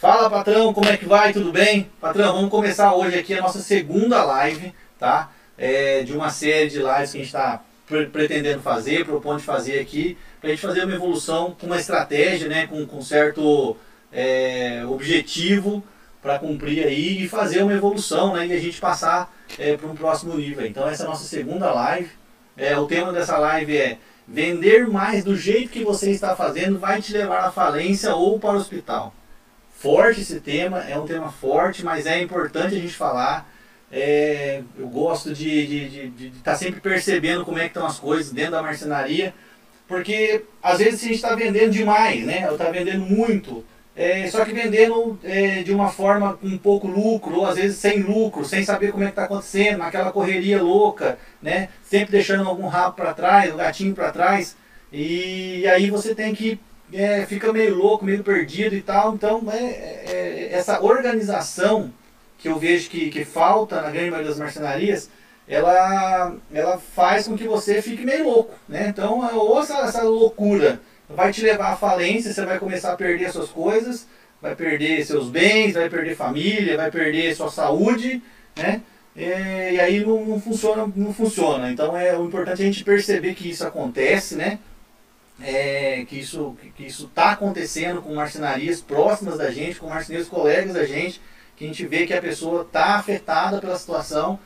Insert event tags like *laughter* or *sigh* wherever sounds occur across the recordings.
Fala patrão, como é que vai? Tudo bem? Patrão, vamos começar hoje aqui a nossa segunda live, tá? É, de uma série de lives que a gente está pretendendo fazer, propondo fazer aqui, para a gente fazer uma evolução com uma estratégia, né? Com, com certo é, objetivo para cumprir aí e fazer uma evolução, né? E a gente passar é, para um próximo nível. Então essa é a nossa segunda live. É, o tema dessa live é vender mais do jeito que você está fazendo vai te levar à falência ou para o hospital forte esse tema, é um tema forte, mas é importante a gente falar. É, eu gosto de estar tá sempre percebendo como é que estão as coisas dentro da marcenaria, porque às vezes a gente está vendendo demais, né? Está vendendo muito, é, só que vendendo é, de uma forma com pouco lucro, ou às vezes sem lucro, sem saber como é que está acontecendo, naquela correria louca, né? Sempre deixando algum rabo para trás, o gatinho para trás, e aí você tem que é, fica meio louco, meio perdido e tal. Então, é, é, essa organização que eu vejo que, que falta na grande maioria das marcenarias, ela, ela faz com que você fique meio louco. Né? Então, ou essa, essa loucura vai te levar à falência, você vai começar a perder as suas coisas, vai perder seus bens, vai perder família, vai perder sua saúde, né? É, e aí não, não, funciona, não funciona. Então é o importante é a gente perceber que isso acontece, né? É, que isso que isso está acontecendo com marcenarias próximas da gente, com marceneiros colegas da gente, que a gente vê que a pessoa está afetada pela situação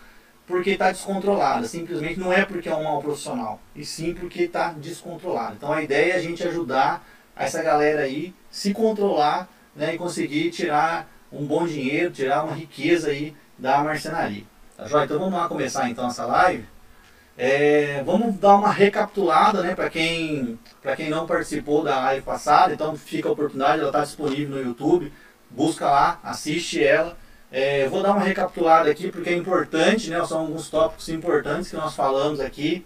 porque está descontrolada. Simplesmente não é porque é um mau profissional, e sim porque está descontrolada. Então a ideia é a gente ajudar essa galera aí se controlar né, e conseguir tirar um bom dinheiro, tirar uma riqueza aí da marcenaria. Tá joia? Então vamos lá começar então essa live. É, vamos dar uma recapitulada né, para quem, quem não participou da live passada, então fica a oportunidade, ela está disponível no YouTube, busca lá, assiste ela. É, vou dar uma recapitulada aqui porque é importante, né, são alguns tópicos importantes que nós falamos aqui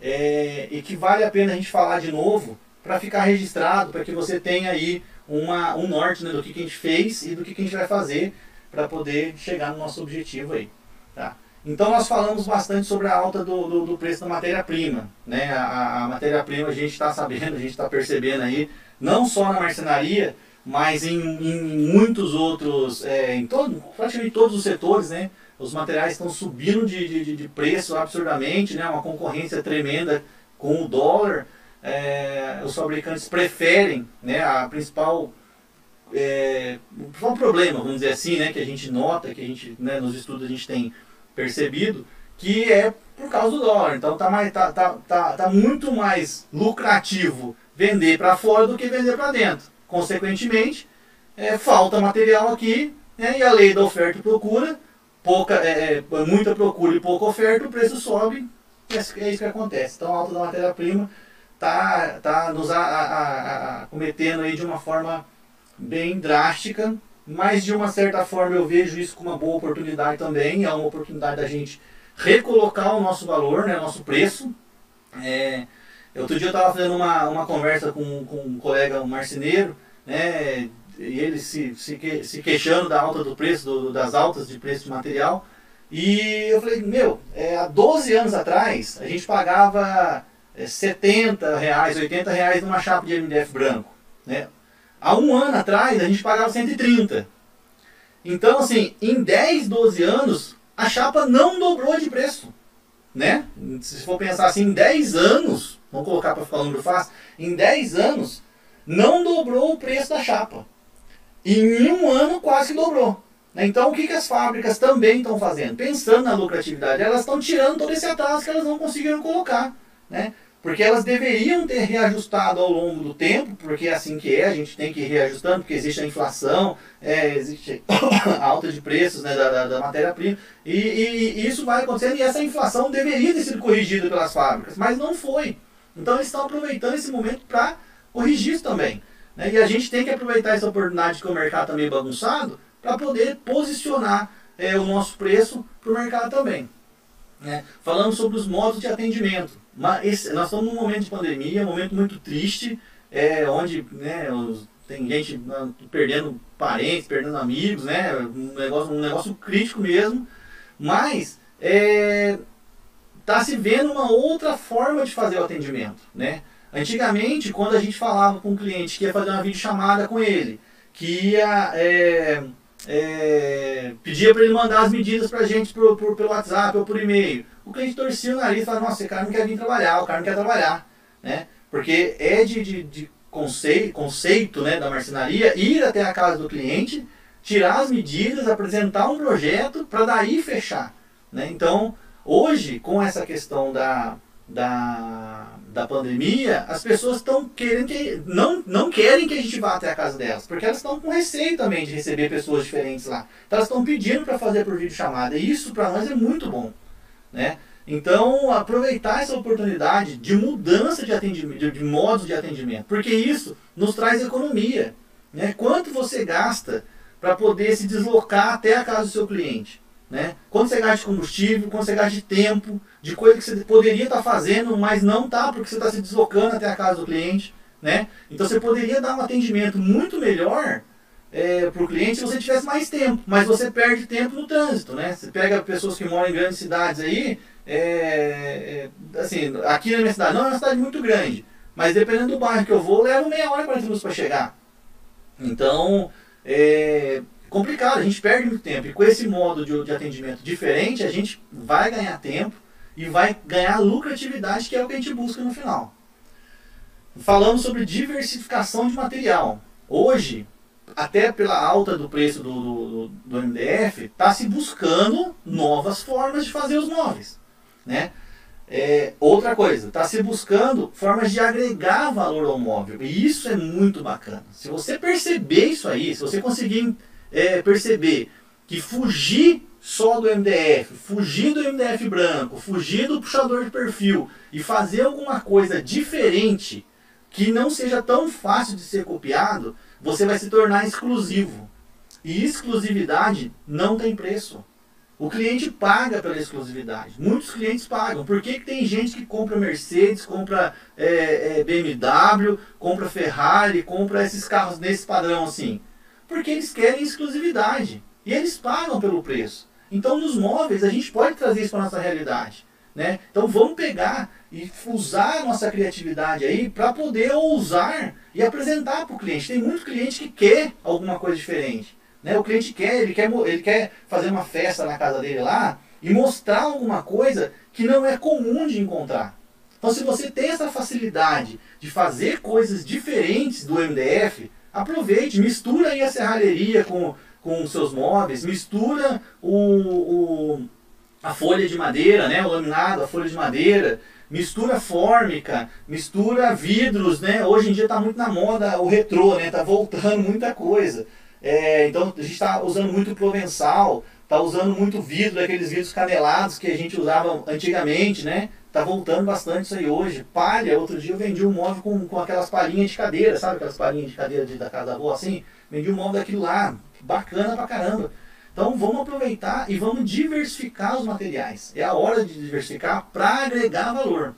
é, e que vale a pena a gente falar de novo para ficar registrado, para que você tenha aí uma, um norte né, do que, que a gente fez e do que, que a gente vai fazer para poder chegar no nosso objetivo aí. Tá? Então nós falamos bastante sobre a alta do, do, do preço da matéria-prima. Né? A, a matéria-prima a gente está sabendo, a gente está percebendo aí, não só na marcenaria, mas em, em muitos outros, é, em todo, praticamente todos os setores, né? Os materiais estão subindo de, de, de preço absurdamente, né? Uma concorrência tremenda com o dólar. É, os fabricantes preferem, né? A principal é, um problema, vamos dizer assim, né? Que a gente nota, que a gente, né, nos estudos a gente tem percebido que é por causa do dólar. Então tá, mais, tá, tá, tá, tá muito mais lucrativo vender para fora do que vender para dentro. Consequentemente, é, falta material aqui né, e a lei da oferta e procura, pouca, é, é muita procura e pouca oferta, o preço sobe. É, é isso que acontece. Então a alta da matéria-prima está tá nos a, a, a, cometendo aí de uma forma bem drástica mas de uma certa forma eu vejo isso como uma boa oportunidade também, é uma oportunidade da gente recolocar o nosso valor, né, nosso preço. É, outro dia eu estava fazendo uma, uma conversa com, com um colega um marceneiro, né, e ele se, se, se queixando da alta do preço, do, das altas de preço de material. E eu falei, meu, é, há 12 anos atrás a gente pagava é, 70 reais, 80 reais numa chapa de MDF branco. Né? Há um ano atrás a gente pagava 130. Então, assim, em 10, 12 anos, a chapa não dobrou de preço. Né? Se for pensar assim, em 10 anos, vamos colocar para ficar um número fácil, em 10 anos, não dobrou o preço da chapa. E em um ano quase dobrou. Né? Então, o que, que as fábricas também estão fazendo? Pensando na lucratividade, elas estão tirando todo esse atraso que elas não conseguiram colocar. Né? Porque elas deveriam ter reajustado ao longo do tempo, porque é assim que é, a gente tem que ir reajustando, porque existe a inflação, é, existe *coughs* a alta de preços né, da, da, matéria-prima, e, e, e, isso vai acontecendo, e essa inflação deveria ter sido corrigida pelas fábricas, mas não foi. Então eles estão aproveitando esse momento para corrigir isso também. Né? E a gente tem que aproveitar essa oportunidade que o mercado está meio bagunçado, para poder posicionar é, o nosso preço para o mercado também. Né? Falando sobre os modos de atendimento. Mas esse, nós estamos num momento de pandemia, um momento muito triste, é, onde né, os, tem gente perdendo parentes, perdendo amigos, né, um, negócio, um negócio crítico mesmo. Mas está é, tá se vendo uma outra forma de fazer o atendimento. Né? Antigamente, quando a gente falava com um cliente que ia fazer uma videochamada com ele, que ia é, é, pedia para ele mandar as medidas para a gente por, por, pelo WhatsApp ou por e-mail. O cliente torcia o nariz e falava, nossa, esse cara não quer vir trabalhar, o cara não quer trabalhar. Né? Porque é de, de, de conceito, conceito né, da marcenaria ir até a casa do cliente, tirar as medidas, apresentar um projeto para daí fechar. Né? Então, hoje, com essa questão da, da, da pandemia, as pessoas estão querendo que não, não querem que a gente vá até a casa delas, porque elas estão com receio também de receber pessoas diferentes lá. Então elas estão pedindo para fazer por vídeo chamada. E isso para nós é muito bom, né? Então, aproveitar essa oportunidade de mudança de atendimento, de, de modos de atendimento, porque isso nos traz economia, né? Quanto você gasta para poder se deslocar até a casa do seu cliente? Né? Quando você gasta de combustível, quando você gasta de tempo, de coisa que você poderia estar tá fazendo, mas não está, porque você está se deslocando até a casa do cliente. Né? Então você poderia dar um atendimento muito melhor é, para o cliente se você tivesse mais tempo, mas você perde tempo no trânsito. Né? Você pega pessoas que moram em grandes cidades aí, é, é, assim, aqui na minha cidade, não é uma cidade muito grande, mas dependendo do bairro que eu vou, levo meia hora, 40 minutos para chegar. Então, é, complicado, a gente perde muito tempo. E com esse modo de, de atendimento diferente, a gente vai ganhar tempo e vai ganhar lucratividade, que é o que a gente busca no final. Falamos sobre diversificação de material. Hoje, até pela alta do preço do, do, do MDF, está se buscando novas formas de fazer os móveis. Né? É, outra coisa, está se buscando formas de agregar valor ao móvel. E isso é muito bacana. Se você perceber isso aí, se você conseguir é, perceber que fugir só do MDF, fugir do MDF branco, fugir do puxador de perfil e fazer alguma coisa diferente que não seja tão fácil de ser copiado, você vai se tornar exclusivo. E exclusividade não tem preço. O cliente paga pela exclusividade. Muitos clientes pagam. Por que, que tem gente que compra Mercedes, compra é, é, BMW, compra Ferrari, compra esses carros nesse padrão assim? porque eles querem exclusividade. E eles pagam pelo preço. Então, nos móveis, a gente pode trazer isso para nossa realidade. Né? Então, vamos pegar e usar a nossa criatividade aí para poder ousar e apresentar para o cliente. Tem muito cliente que quer alguma coisa diferente. Né? O cliente quer, ele quer, ele quer fazer uma festa na casa dele lá e mostrar alguma coisa que não é comum de encontrar. Então, se você tem essa facilidade de fazer coisas diferentes do MDF, aproveite, mistura aí a serralheria com, com os seus móveis, mistura o, o, a folha de madeira, né, o laminado, a folha de madeira, mistura fórmica, mistura vidros, né? Hoje em dia está muito na moda o retrô, né? Tá voltando muita coisa. É, então a gente está usando muito provençal, está usando muito vidro, aqueles vidros canelados que a gente usava antigamente, né? Tá voltando bastante isso aí hoje. Palha, outro dia eu vendi um móvel com, com aquelas palhinhas de cadeira, sabe aquelas palhinhas de cadeira de, da casa da avó assim? Vendi um móvel daquilo lá, bacana pra caramba. Então vamos aproveitar e vamos diversificar os materiais. É a hora de diversificar para agregar valor.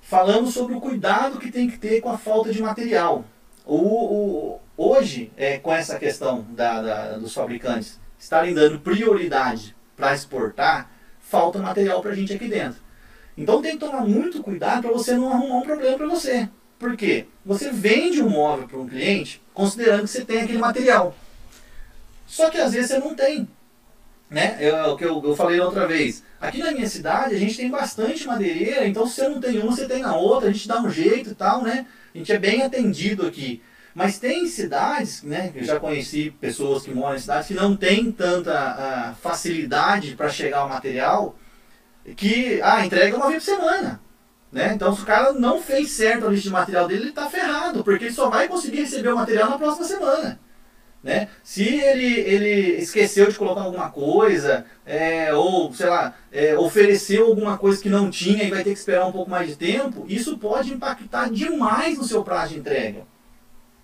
Falamos sobre o cuidado que tem que ter com a falta de material. O, o hoje, é, com essa questão da, da, dos fabricantes estarem dando prioridade para exportar, falta material para a gente aqui dentro. Então tem que tomar muito cuidado para você não arrumar um problema para você. Por quê? Você vende um móvel para um cliente considerando que você tem aquele material. Só que às vezes você não tem. Né? É o que eu, eu falei outra vez. Aqui na minha cidade a gente tem bastante madeireira, então se você não tem uma, você tem na outra, a gente dá um jeito e tal, né? A gente é bem atendido aqui. Mas tem cidades, né? Eu já conheci pessoas que moram em cidades que não têm tanta ah, facilidade para chegar ao material que ah, entrega uma vez por semana. Né? Então, se o cara não fez certo a lista de material dele, ele está ferrado, porque ele só vai conseguir receber o material na próxima semana. Né? Se ele, ele esqueceu de colocar alguma coisa, é, ou sei lá, é, ofereceu alguma coisa que não tinha e vai ter que esperar um pouco mais de tempo, isso pode impactar demais no seu prazo de entrega.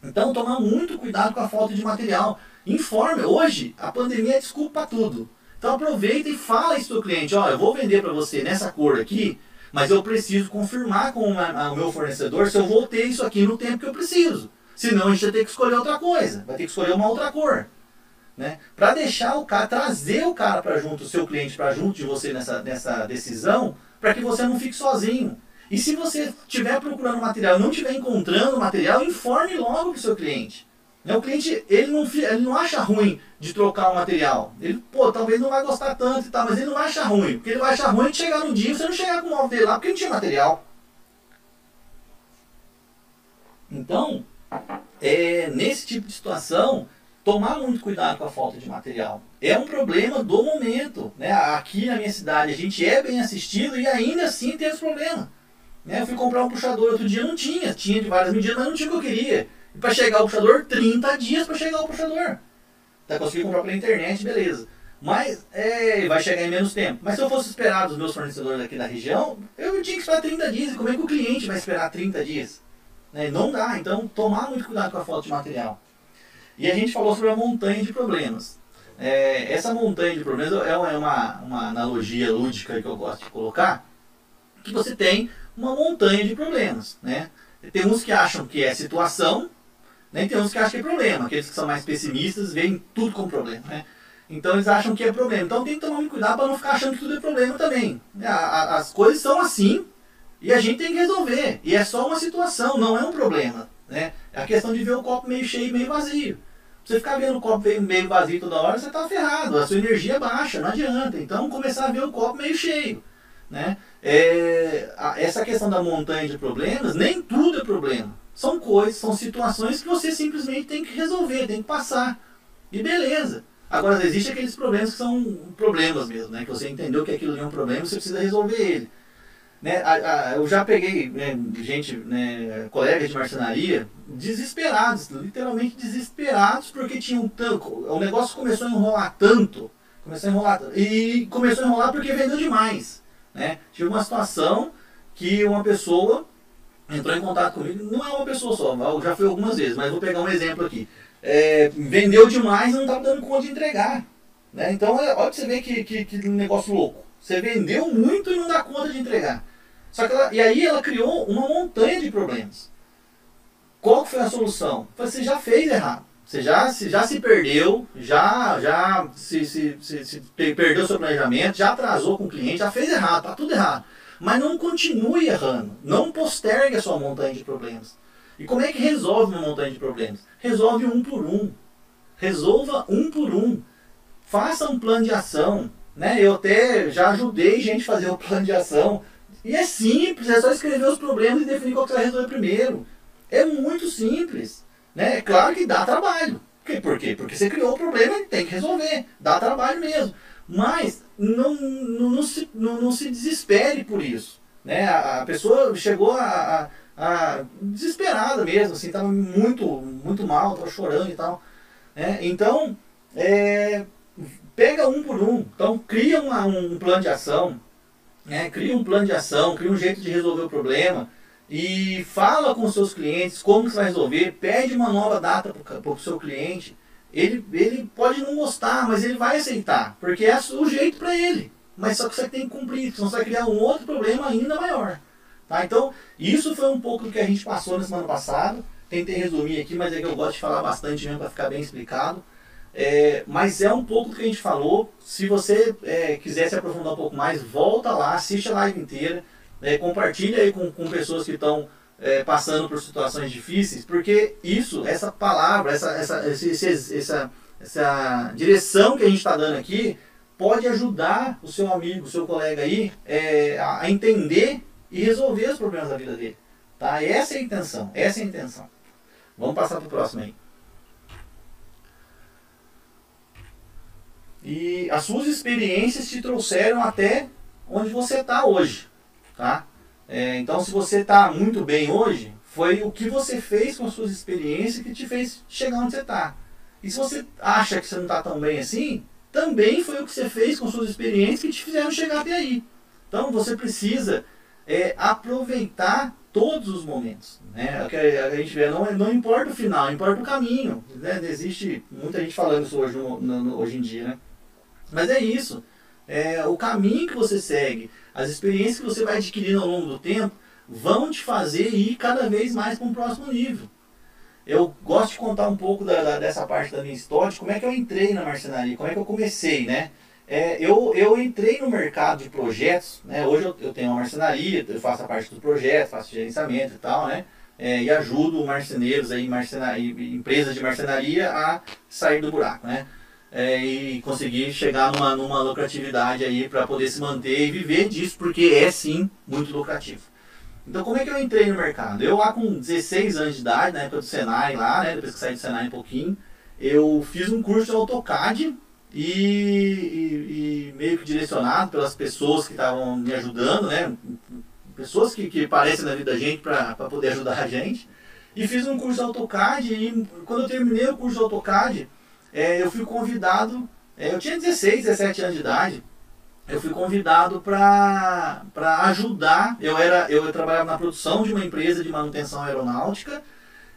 Então, tomar muito cuidado com a falta de material. Informe, hoje a pandemia é desculpa para tudo. Então aproveita e fala isso para o cliente, ó, eu vou vender para você nessa cor aqui, mas eu preciso confirmar com o meu fornecedor se eu vou ter isso aqui no tempo que eu preciso. Senão a gente vai ter que escolher outra coisa, vai ter que escolher uma outra cor. Né? Para deixar o cara, trazer o cara para junto, o seu cliente para junto de você nessa, nessa decisão, para que você não fique sozinho. E se você estiver procurando material não estiver encontrando material, informe logo para o seu cliente. Né? O cliente, ele não, ele não acha ruim de trocar o material. Ele, pô, talvez não vai gostar tanto e tal, mas ele não vai achar ruim. Porque ele vai achar ruim de chegar no dia e você não chegar com o móvel dele lá, porque não tinha material. Então, é, nesse tipo de situação, tomar muito cuidado com a falta de material. É um problema do momento. Né? Aqui na minha cidade a gente é bem assistido e ainda assim tem esse problema. Né? Eu fui comprar um puxador outro dia, não tinha. Tinha de várias medidas, mas não tinha o que eu queria. E para chegar o puxador, 30 dias para chegar o puxador. Tá, consegui comprar pela internet, beleza. Mas é, vai chegar em menos tempo. Mas se eu fosse esperar dos meus fornecedores aqui da região, eu tinha que esperar 30 dias. E como é que o cliente vai esperar 30 dias? Né? Não dá. Então, tomar muito cuidado com a falta de material. E a gente falou sobre a montanha de problemas. É, essa montanha de problemas é uma, uma analogia lúdica que eu gosto de colocar, que você tem uma montanha de problemas. Né? Tem uns que acham que é situação, nem tem uns que acham que é problema. Aqueles que são mais pessimistas veem tudo como problema. Né? Então eles acham que é problema. Então tem que tomar muito cuidado para não ficar achando que tudo é problema também. As coisas são assim e a gente tem que resolver. E é só uma situação, não é um problema. Né? É a questão de ver o copo meio cheio e meio vazio. Você ficar vendo o copo meio vazio toda hora, você está ferrado. A sua energia baixa, não adianta. Então começar a ver o copo meio cheio. Né? É, essa questão da montanha de problemas, nem tudo é problema. São coisas, são situações que você simplesmente tem que resolver, tem que passar. E beleza. Agora, existem aqueles problemas que são problemas mesmo, né? Que você entendeu que aquilo é um problema você precisa resolver ele. Né? A, a, eu já peguei né, gente, né, colegas de marcenaria, desesperados, literalmente desesperados, porque tinham tanto. O negócio começou a enrolar tanto, começou a enrolar e começou a enrolar porque vendeu demais. Né? Tive uma situação que uma pessoa entrou em contato comigo, não é uma pessoa só, já foi algumas vezes, mas vou pegar um exemplo aqui. É, vendeu demais e não estava dando conta de entregar. Né? Então, é, olha pra você ver que, que, que negócio louco. Você vendeu muito e não dá conta de entregar. Só que ela, e aí ela criou uma montanha de problemas. Qual foi a solução? Você já fez errado. Você já se, já se perdeu, já, já se, se, se, se perdeu seu planejamento, já atrasou com o cliente, já fez errado, tá tudo errado. Mas não continue errando. Não postergue a sua montanha de problemas. E como é que resolve uma montanha de problemas? Resolve um por um. Resolva um por um. Faça um plano de ação. Né? Eu até já ajudei gente a fazer um plano de ação. E é simples, é só escrever os problemas e definir qual que você vai resolver primeiro. É muito simples. Né? É claro que dá trabalho. Por quê? Porque você criou o problema e tem que resolver. Dá trabalho mesmo. Mas não, não, não, se, não, não se desespere por isso. Né? A, a pessoa chegou a, a, a, desesperada mesmo, assim, estava muito, muito mal, estava chorando e tal. Né? Então, é, pega um por um. Então, cria uma, um plano de ação, né? cria um plano de ação, cria um jeito de resolver o problema e fala com os seus clientes como você vai resolver, pede uma nova data para o seu cliente. Ele, ele pode não gostar, mas ele vai aceitar, porque é o jeito para ele. Mas só que você tem que cumprir, senão você vai criar um outro problema ainda maior. Tá? Então, isso foi um pouco do que a gente passou na semana passada. Tentei resumir aqui, mas é que eu gosto de falar bastante mesmo para ficar bem explicado. É, mas é um pouco do que a gente falou. Se você é, quiser se aprofundar um pouco mais, volta lá, assiste a live inteira. É, compartilha aí com, com pessoas que estão é, passando por situações difíceis, porque isso, essa palavra, essa, essa, esse, essa, essa direção que a gente está dando aqui, pode ajudar o seu amigo, o seu colega aí é, a entender e resolver os problemas da vida dele. Tá? Essa é a intenção, essa é a intenção. Vamos passar para o próximo aí. E as suas experiências te trouxeram até onde você está hoje. Tá? É, então, se você está muito bem hoje, foi o que você fez com as suas experiências que te fez chegar onde você está. E se você acha que você não está tão bem assim, também foi o que você fez com suas experiências que te fizeram chegar até aí. Então, você precisa é, aproveitar todos os momentos. Né? A, gente vê, não, não importa o final, importa o caminho. Né? Existe muita gente falando isso hoje, no, no, hoje em dia. Né? Mas é isso. É, o caminho que você segue, as experiências que você vai adquirindo ao longo do tempo, vão te fazer ir cada vez mais para um próximo nível. Eu gosto de contar um pouco da, da, dessa parte da minha história, de como é que eu entrei na marcenaria, como é que eu comecei, né? É, eu, eu entrei no mercado de projetos, né? Hoje eu, eu tenho uma marcenaria, eu faço a parte do projeto, faço gerenciamento e tal, né? é, e ajudo marceneiros, aí, marcena, empresas de marcenaria a sair do buraco, né? É, e conseguir chegar numa, numa lucratividade aí para poder se manter e viver disso, porque é sim muito lucrativo. Então como é que eu entrei no mercado? Eu lá com 16 anos de idade, na época do Senai lá, né, depois que saí do Senai um pouquinho, eu fiz um curso de AutoCAD e, e, e meio que direcionado pelas pessoas que estavam me ajudando, né, pessoas que, que aparecem na vida da gente para poder ajudar a gente. E fiz um curso de AutoCAD e quando eu terminei o curso de AutoCAD, é, eu fui convidado, é, eu tinha 16, 17 anos de idade, eu fui convidado para ajudar, eu, era, eu trabalhava na produção de uma empresa de manutenção aeronáutica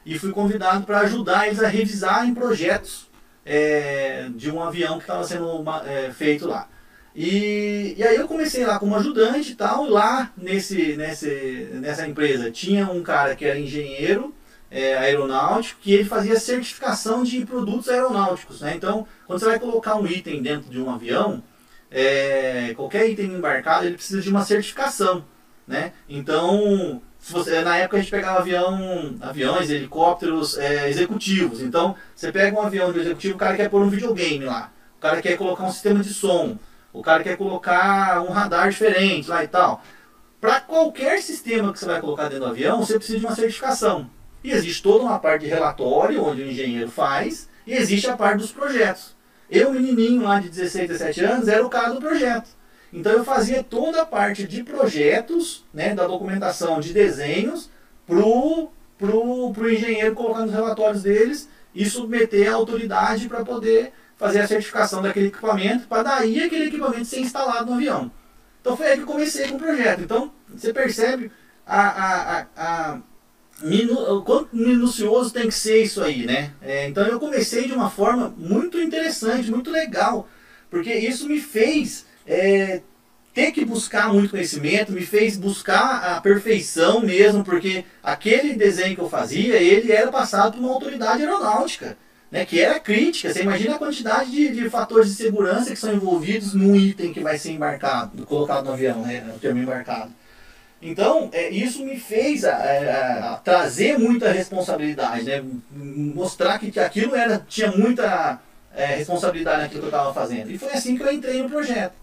e fui convidado para ajudar eles a revisar em projetos é, de um avião que estava sendo é, feito lá. E, e aí eu comecei lá como ajudante e tal, lá nesse, nesse, nessa empresa tinha um cara que era engenheiro é, aeronáutico, que ele fazia certificação de produtos aeronáuticos. Né? Então, quando você vai colocar um item dentro de um avião, é, qualquer item embarcado, ele precisa de uma certificação. Né? Então, você, na época a gente pegava avião, aviões, helicópteros é, executivos. Então, você pega um avião de executivo, o cara quer pôr um videogame lá, o cara quer colocar um sistema de som, o cara quer colocar um radar diferente lá e tal. Para qualquer sistema que você vai colocar dentro do avião, você precisa de uma certificação. E existe toda uma parte de relatório, onde o engenheiro faz, e existe a parte dos projetos. Eu, menininho lá de 16, 17 anos, era o cara do projeto. Então eu fazia toda a parte de projetos, né, da documentação de desenhos, pro, pro, pro engenheiro colocar nos relatórios deles e submeter a autoridade para poder fazer a certificação daquele equipamento, para daí aquele equipamento ser instalado no avião. Então foi aí que eu comecei com o projeto. Então você percebe a, a, a, a minu, quanto minucioso tem que ser isso aí, né? É, então eu comecei de uma forma muito interessante, muito legal, porque isso me fez é, ter que buscar muito conhecimento, me fez buscar a perfeição mesmo, porque aquele desenho que eu fazia, ele era passado por uma autoridade aeronáutica né, que era crítica. Você imagina a quantidade de, de, fatores de segurança que são envolvidos num item que vai ser embarcado, colocado no avião, né, o termo embarcado. Então, é, isso me fez a, a, a, trazer muita responsabilidade, né, mostrar que, aquilo era, tinha muita é, responsabilidade naquilo que eu estava fazendo. E foi assim que eu entrei no projeto.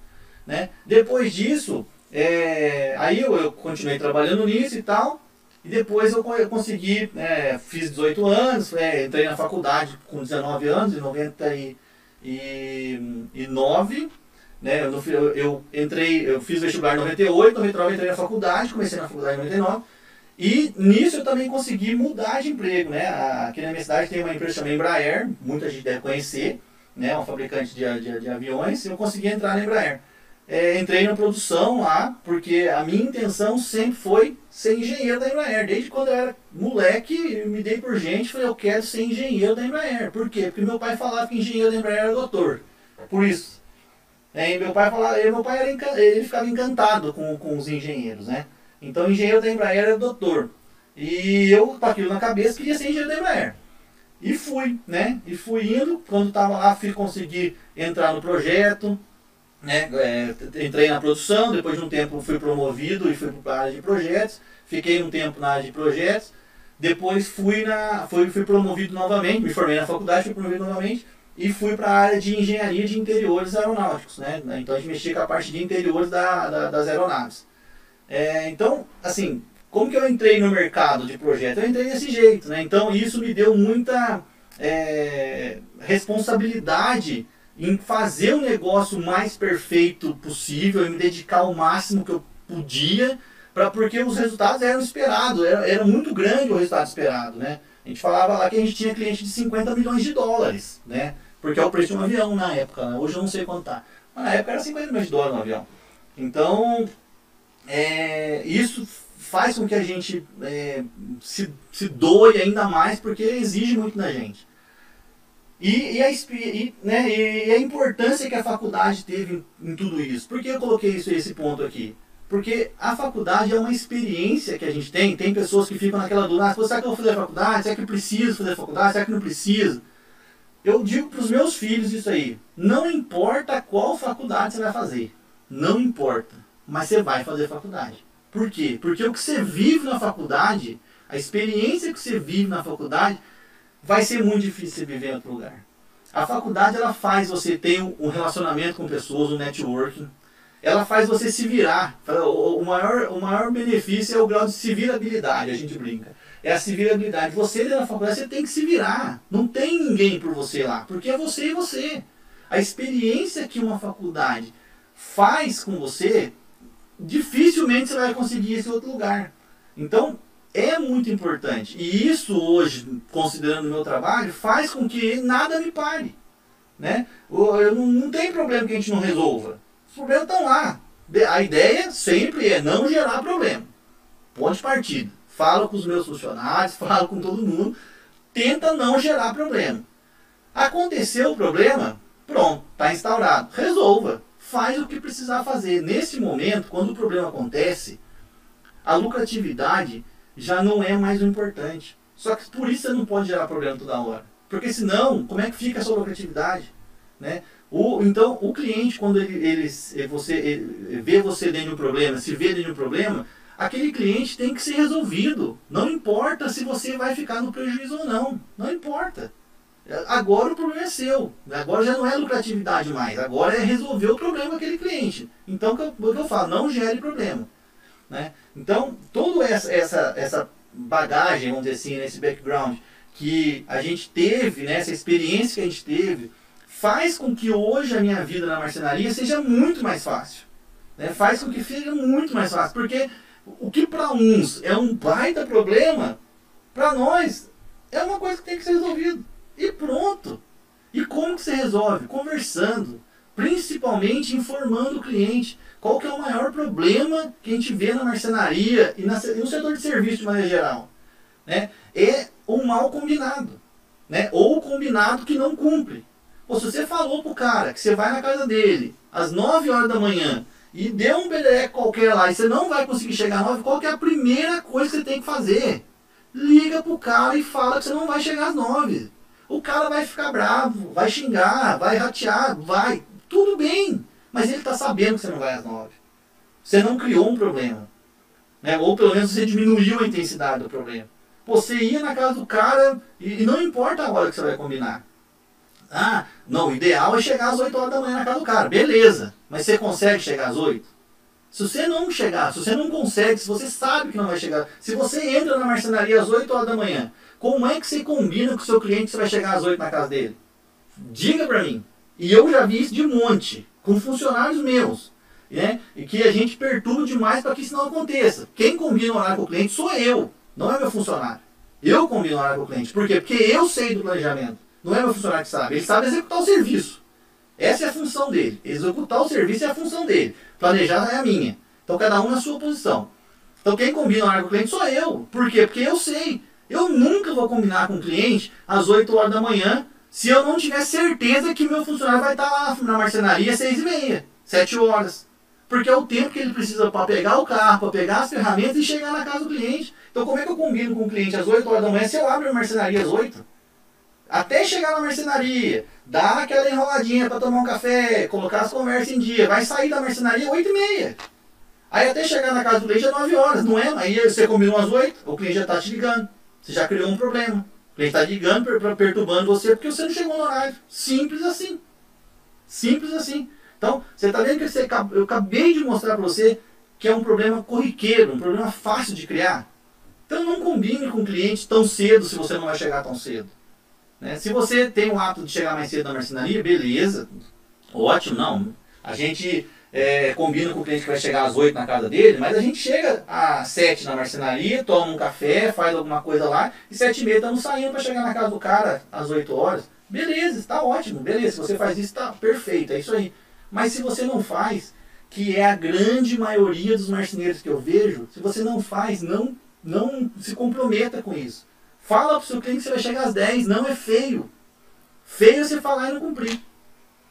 Né. Depois disso, é, aí eu, eu continuei trabalhando nisso e tal, e depois eu consegui, é, fiz 18 anos, é, entrei na faculdade com 19 anos, em 99. Né, eu, eu, entrei, eu fiz vestibular em 98, 99 entrei na faculdade, comecei na faculdade em 99. E nisso eu também consegui mudar de emprego. Né? Aqui na minha cidade tem uma empresa chamada Embraer, muita gente deve conhecer, né? um fabricante de, de, de aviões, e eu consegui entrar na Embraer é, entrei na produção lá, porque a minha intenção sempre foi ser engenheiro da Embraer. Desde quando eu era moleque, eu me dei por gente, falei, eu quero ser engenheiro da Embraer. Por quê? Porque meu pai falava que engenheiro da Embraer era doutor. Por isso. É, meu pai falava, meu pai era, ele ficava encantado com, com os engenheiros, né? Então engenheiro da Embraer era doutor. E eu, com aquilo na cabeça, queria ser engenheiro da Embraer. E fui, né? E fui indo, quando estava lá, fui conseguir entrar no projeto, né, é, entrei na produção, depois de um tempo fui promovido e fui para a área de projetos, fiquei um tempo na área de projetos, depois fui, na, fui, fui promovido novamente, me formei na faculdade, fui promovido novamente e fui para a área de engenharia de interiores aeronáuticos. Né? Então a gente mexia com a parte de interiores da, da, das aeronaves. É, então, assim, como que eu entrei no mercado de projeto? Eu entrei desse jeito, né? Então isso me deu muita é, responsabilidade em fazer o negócio mais perfeito possível, em me dedicar o máximo que eu podia, pra, porque os resultados eram esperados, era, era muito grande o resultado esperado, né? A gente falava lá que a gente tinha cliente de 50 milhões de dólares, né? Porque é o preço de um avião na época, né? hoje eu não sei quanto tá. Mas na época era 50 milhões de dólares no avião. Então, é, isso faz com que a gente é, se, se doe ainda mais, porque exige muito da gente. E, e, a, e, né, e a importância que a faculdade teve em, em tudo isso. Por que eu coloquei isso, esse ponto aqui? Porque a faculdade é uma experiência que a gente tem. Tem pessoas que ficam naquela dúvida: ah, será que eu vou fazer faculdade? Será que eu preciso fazer faculdade? Será que não preciso? Eu digo para os meus filhos isso aí: não importa qual faculdade você vai fazer, não importa, mas você vai fazer faculdade. Por quê? Porque o que você vive na faculdade A experiência que você vive na faculdade vai ser muito difícil você viver em outro lugar. A faculdade ela faz você ter um relacionamento com pessoas, um networking. Ela faz você se virar. O maior, o maior benefício é o grau de civilidade, a gente brinca. É a civilidade. Você da faculdade você tem que se virar. Não tem ninguém por você lá, porque é você e você. A experiência que uma faculdade faz com você, dificilmente você vai conseguir esse outro lugar. Então, é muito importante. E isso hoje, considerando o meu trabalho, faz com que nada me pare. Né? Eu não, não tem problema que a gente não resolva. Os problemas estão lá. A ideia sempre é não gerar problema. Ponto de partida. Falo com os meus funcionários, *laughs* falo com todo mundo. Tenta não gerar problema. Aconteceu o problema, pronto, está instaurado. Resolva. Faz o que precisar fazer. Nesse momento, quando o problema acontece, a lucratividade já não é mais o importante. Só que por isso você não pode gerar problema toda hora. Porque senão, como é que fica a sua lucratividade? Né? O, então, o cliente, quando ele, ele, você, ele vê você dentro de um problema, se vê dentro de um problema, aquele cliente tem que ser resolvido. Não importa se você vai ficar no prejuízo ou não. Não importa. Agora o problema é seu. Agora já não é lucratividade mais. Agora é resolver o problema daquele cliente. Então, o que eu, que eu falo? Não gere problema. Né? Então, toda essa, essa, essa bagagem, vamos dizer assim, nesse background que a gente teve, né, essa experiência que a gente teve, faz com que hoje a minha vida na marcenaria seja muito mais fácil. Né? Faz com que seja muito mais fácil. Porque o que para uns é um baita problema, para nós é uma coisa que tem que ser resolvido. E pronto. E como que você resolve? Conversando. Principalmente informando o cliente. Qual que é o maior problema que a gente vê na marcenaria e, no setor de serviço de maneira geral? Né? É o mal combinado. Né? Ou o combinado que não cumpre. Se você falou pro cara que você vai na casa dele às 9 horas da manhã e deu um BDE qualquer lá e você não vai conseguir chegar às 9, qual que é a primeira coisa que você tem que fazer? Liga pro cara e fala que você não vai chegar às 9. O cara vai ficar bravo, vai xingar, vai ratear, vai. Tudo bem. Mas ele está sabendo que você não vai às nove. Você não criou um problema. Né? Ou pelo menos você diminuiu a intensidade do problema. Você ia na casa do cara e, e não importa a hora que você vai combinar. Ah, não, o ideal é chegar às 8 horas da manhã na casa do cara. Beleza. Mas você consegue chegar às 8? Se você não chegar, se você não consegue, se você sabe que não vai chegar, se você entra na marcenaria às 8 horas da manhã, como é que você combina com o seu cliente que você vai chegar às 8 na casa dele? Diga pra mim. E eu já vi isso de monte com funcionários meus. Né? E que a gente perturba demais para que isso não aconteça. Quem combina o horário com o cliente sou eu, não é meu funcionário. Eu combino o horário com o cliente. Por quê? Porque eu sei do planejamento. Não é meu funcionário que sabe. Ele sabe executar o serviço. Essa é a função dele. Executar o serviço é a função dele. Planejar é a minha. Então cada um na sua posição. Então quem combina o horário com o cliente sou eu. Por quê? Porque eu sei. Eu nunca vou combinar com o cliente às 8 horas da manhã se eu não tiver certeza que meu funcionário vai estar lá na marcenaria às 6 e meia, 7 horas. Porque é o tempo que ele precisa para pegar o carro, para pegar as ferramentas e chegar na casa do cliente. Então como é que eu combino com o cliente às 8 horas da manhã se eu abro a marcenaria às 8? Até chegar na marcenaria, dar aquela enroladinha para tomar um café, colocar as conversas em dia, vai sair da marcenaria às 8 e meia. Aí até chegar na casa do cliente é 9 horas, não é? Aí você combinou às 8, o cliente já está te ligando. Você já criou um problema. Ele está ligando, perturbando você porque você não chegou no horário. Simples assim. Simples assim. Então, você está vendo que você, eu acabei de mostrar para você que é um problema corriqueiro, um problema fácil de criar. Então não combine com o cliente tão cedo se você não vai chegar tão cedo. Né? Se você tem o hábito de chegar mais cedo na marcenaria, beleza, ótimo, não. A gente é, combina com o cliente que vai chegar às 8 na casa dele, mas a gente chega às 7 na marcenaria, toma um café, faz alguma coisa lá, e 7 e meia estamos saindo para chegar na casa do cara às 8 horas. Beleza, está ótimo, beleza. Se você faz isso, está perfeito, é isso aí. Mas se você não faz, que é a grande maioria dos marceneiros que eu vejo, se você não faz, não, não se comprometa com isso. Fala para o seu cliente que você vai chegar às 10, não é feio. Feio é você falar e não cumprir.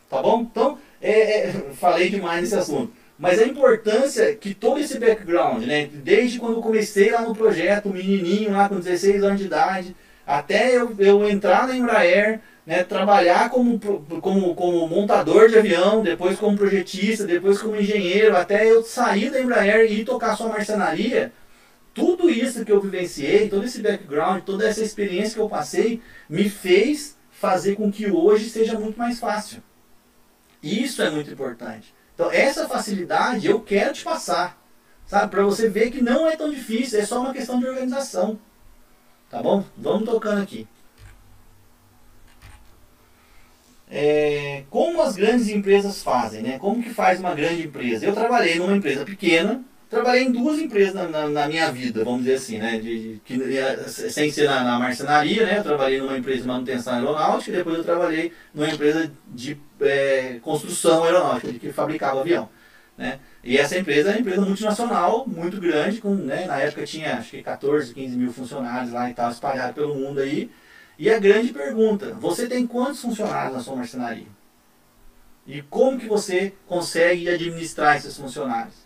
Tá bom? Então, é, é, *laughs* falei demais nesse assunto. Mas a importância que todo esse background, né, desde quando eu comecei lá no projeto, menininho lá com 16 anos de idade, até eu, eu entrar na Embraer, né, trabalhar como, como, como montador de avião, depois como projetista, depois como engenheiro, até eu sair da Embraer e ir tocar sua marcenaria, tudo isso que eu vivenciei, todo esse background, toda essa experiência que eu passei, me fez fazer com que hoje seja muito mais fácil. Isso é muito importante. Então, essa facilidade eu quero te passar. Sabe? Para você ver que não é tão difícil, é só uma questão de organização. Tá bom? Vamos tocando aqui. É, como as grandes empresas fazem, né? Como que faz uma grande empresa? Eu trabalhei numa empresa pequena, trabalhei em duas empresas na, na, na minha vida, vamos dizer assim, né? De, de, é, sem ser na, na, marcenaria, né? Eu trabalhei numa empresa de manutenção aeronáutica e depois eu trabalhei numa empresa de é, construção aeronáutica, que fabricava avião, né? E essa empresa é uma empresa multinacional, muito grande, com, né, na época tinha acho que 14, 15 mil funcionários lá e tal, espalhados pelo mundo aí. E a grande pergunta, você tem quantos funcionários na sua marcenaria? E como que você consegue administrar esses funcionários?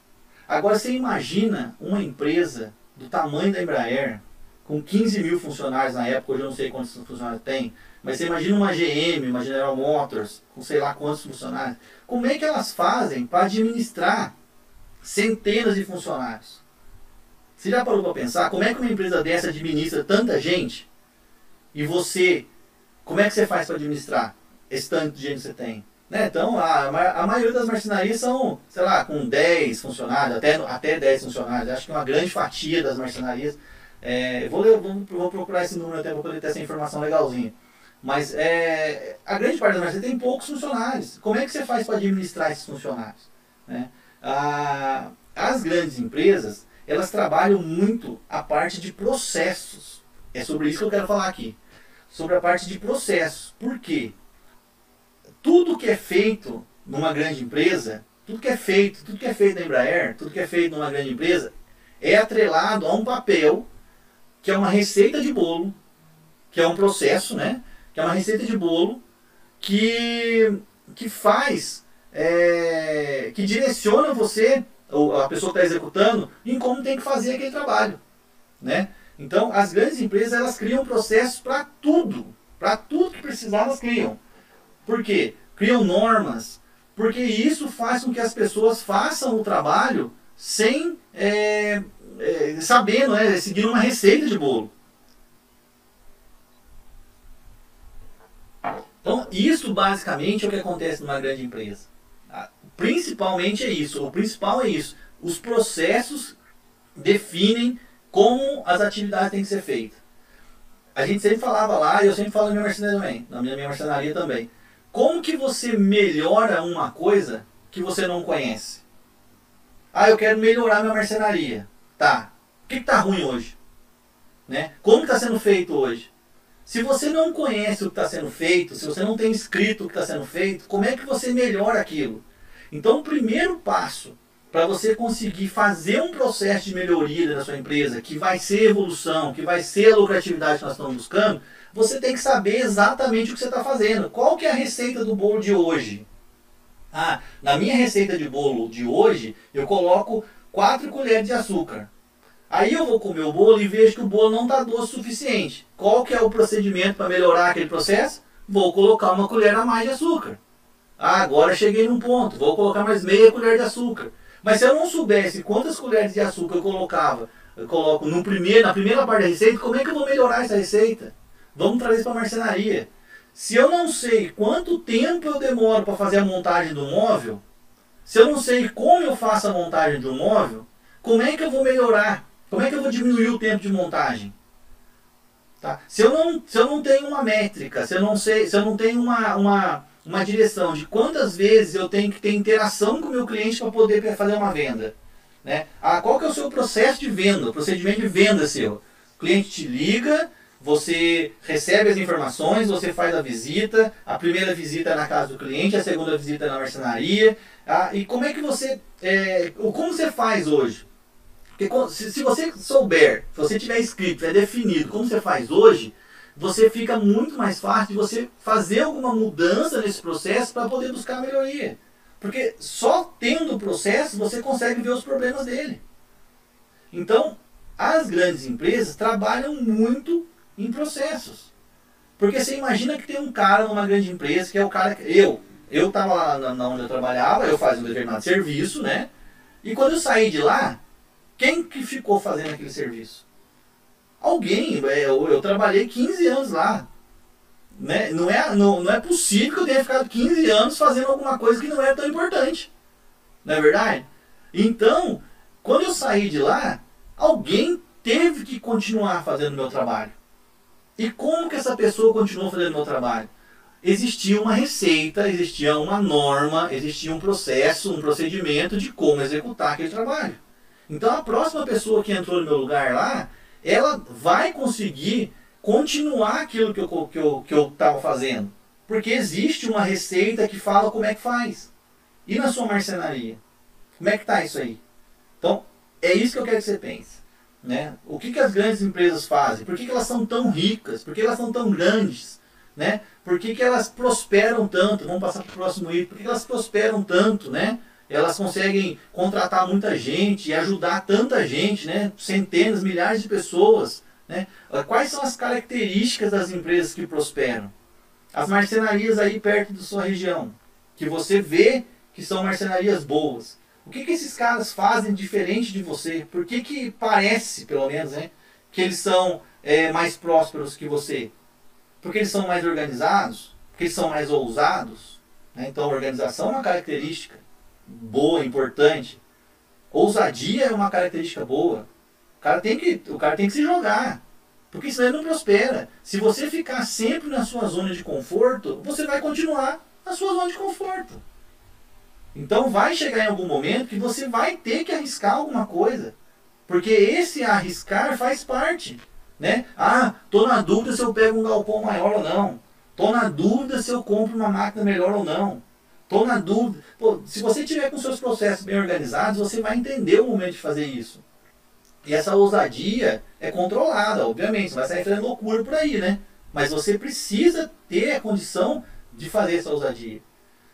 Agora você imagina uma empresa do tamanho da Embraer, com 15 mil funcionários na época, hoje eu não sei quantos funcionários tem, mas você imagina uma GM, uma General Motors, com sei lá quantos funcionários. Como é que elas fazem para administrar centenas de funcionários. Você já parou para pensar como é que uma empresa dessa administra tanta gente? E você, como é que você faz para administrar esse tanto de gente que você tem? Né? Então, a, a maioria das marcenarias são, sei lá, com 10 funcionários, até, até 10 funcionários. Acho que uma grande fatia das marcenarias. É, vou, vou, vou procurar esse número até para poder ter essa informação legalzinha. Mas é, a grande parte das marcenarias tem poucos funcionários. Como é que você faz para administrar esses funcionários? Né? As grandes empresas, elas trabalham muito a parte de processos. É sobre isso que eu quero falar aqui. Sobre a parte de processos. Por quê? Tudo que é feito numa grande empresa, tudo que é feito, tudo que é feito na Embraer, tudo que é feito numa grande empresa, é atrelado a um papel que é uma receita de bolo, que é um processo, né? Que é uma receita de bolo que, que faz é, que direciona você, ou a pessoa que está executando, em como tem que fazer aquele trabalho. Né? Então, as grandes empresas elas criam processos para tudo. Para tudo que precisar, elas criam. Por quê? Criam normas. Porque isso faz com que as pessoas façam o trabalho sem é, é, sabendo, né, seguir uma receita de bolo. Então, isso basicamente é o que acontece numa grande empresa. Principalmente é isso. O principal é isso. Os processos definem como as atividades têm que ser feitas. A gente sempre falava lá, e eu sempre falo na minha marcenaria também, na minha, minha também. Como que você melhora uma coisa que você não conhece? Ah, eu quero melhorar minha marcenaria. Tá. O que está ruim hoje? Né? Como está sendo feito hoje? Se você não conhece o que está sendo feito, se você não tem escrito o que está sendo feito, como é que você melhora aquilo? Então, o primeiro passo para você conseguir fazer um processo de melhoria da sua empresa, que vai ser evolução, que vai ser a lucratividade que nós estamos buscando, você tem que saber exatamente o que você está fazendo. Qual que é a receita do bolo de hoje? Ah, na minha receita de bolo de hoje, eu coloco 4 colheres de açúcar. Aí eu vou comer o bolo e vejo que o bolo não está doce o suficiente. Qual que é o procedimento para melhorar aquele processo? Vou colocar uma colher a mais de açúcar. Ah, agora cheguei num ponto, vou colocar mais meia colher de açúcar. Mas se eu não soubesse quantas colheres de açúcar eu colocava, eu coloco no primeiro, na primeira parte da receita, como é que eu vou melhorar essa receita? Vamos trazer para a marcenaria. Se eu não sei quanto tempo eu demoro para fazer a montagem do móvel, se eu não sei como eu faço a montagem do móvel, como é que eu vou melhorar? Como é que eu vou diminuir o tempo de montagem? Tá? Se, eu não, se eu não tenho uma métrica, se eu não sei, se eu não tenho uma, uma, uma direção de quantas vezes eu tenho que ter interação com o meu cliente para poder fazer uma venda. Né? Ah, qual que é o seu processo de venda, o procedimento de venda seu? O cliente te liga, você recebe as informações, você faz a visita, a primeira visita é na casa do cliente, a segunda visita é na marcenaria. Ah, e como é que você. É, como você faz hoje? Porque se, se você souber, se você tiver escrito, tiver definido como você faz hoje, você fica muito mais fácil de você fazer alguma mudança nesse processo para poder buscar melhoria. Porque só tendo o processo você consegue ver os problemas dele. Então, as grandes empresas trabalham muito em processos. Porque você imagina que tem um cara numa grande empresa que é o cara que. Eu, eu estava lá na, onde eu trabalhava, eu fazia um determinado serviço, né? E quando eu saí de lá, Quem que ficou fazendo aquele serviço? Alguém. É, eu, eu trabalhei 15 anos lá. Né? Não, é, não, não é possível que eu tenha ficado 15 anos fazendo alguma coisa que não é tão importante. Não é verdade? Então, quando eu saí de lá, alguém teve que continuar fazendo meu trabalho. E como que essa pessoa continuou fazendo o meu trabalho? Existia uma receita, existia uma norma, existia um processo, um procedimento de como executar aquele trabalho. Então a próxima pessoa que entrou no meu lugar lá, ela vai conseguir continuar aquilo que eu estava que eu, que eu fazendo. Porque existe uma receita que fala como é que faz. E na sua marcenaria? Como é que está isso aí? Então, é isso que eu quero que você pense. Né? O que, que as grandes empresas fazem? Por que, que elas são tão ricas? Por que elas são tão grandes? Né? Por que, que elas prosperam tanto? Vamos passar para o próximo item. Por que, que elas prosperam tanto? Né? Elas conseguem contratar muita gente e ajudar tanta gente, né? centenas, milhares de pessoas. Né? Quais são as características das empresas que prosperam? As marcenarias aí perto da sua região, que você vê que são marcenarias boas. O que, que esses caras fazem diferente de você? Por que, que parece, pelo menos, né, que eles são é, mais prósperos que você? Porque eles são mais organizados? Porque eles são mais ousados? Né? Então, organização é uma característica boa, importante. Ousadia é uma característica boa. O cara tem que, o cara tem que se jogar. Porque senão ele não prospera. Se você ficar sempre na sua zona de conforto, você vai continuar na sua zona de conforto. Então vai chegar em algum momento que você vai ter que arriscar alguma coisa. Porque esse arriscar faz parte. Né? Ah, tô na dúvida se eu pego um galpão maior ou não. Tô na dúvida se eu compro uma máquina melhor ou não. Tô na dúvida. Pô, se você tiver com seus processos bem organizados, você vai entender o momento de fazer isso. E essa ousadia é controlada, obviamente. Você vai sair fazendo loucura por aí, né? Mas você precisa ter a condição de fazer essa ousadia.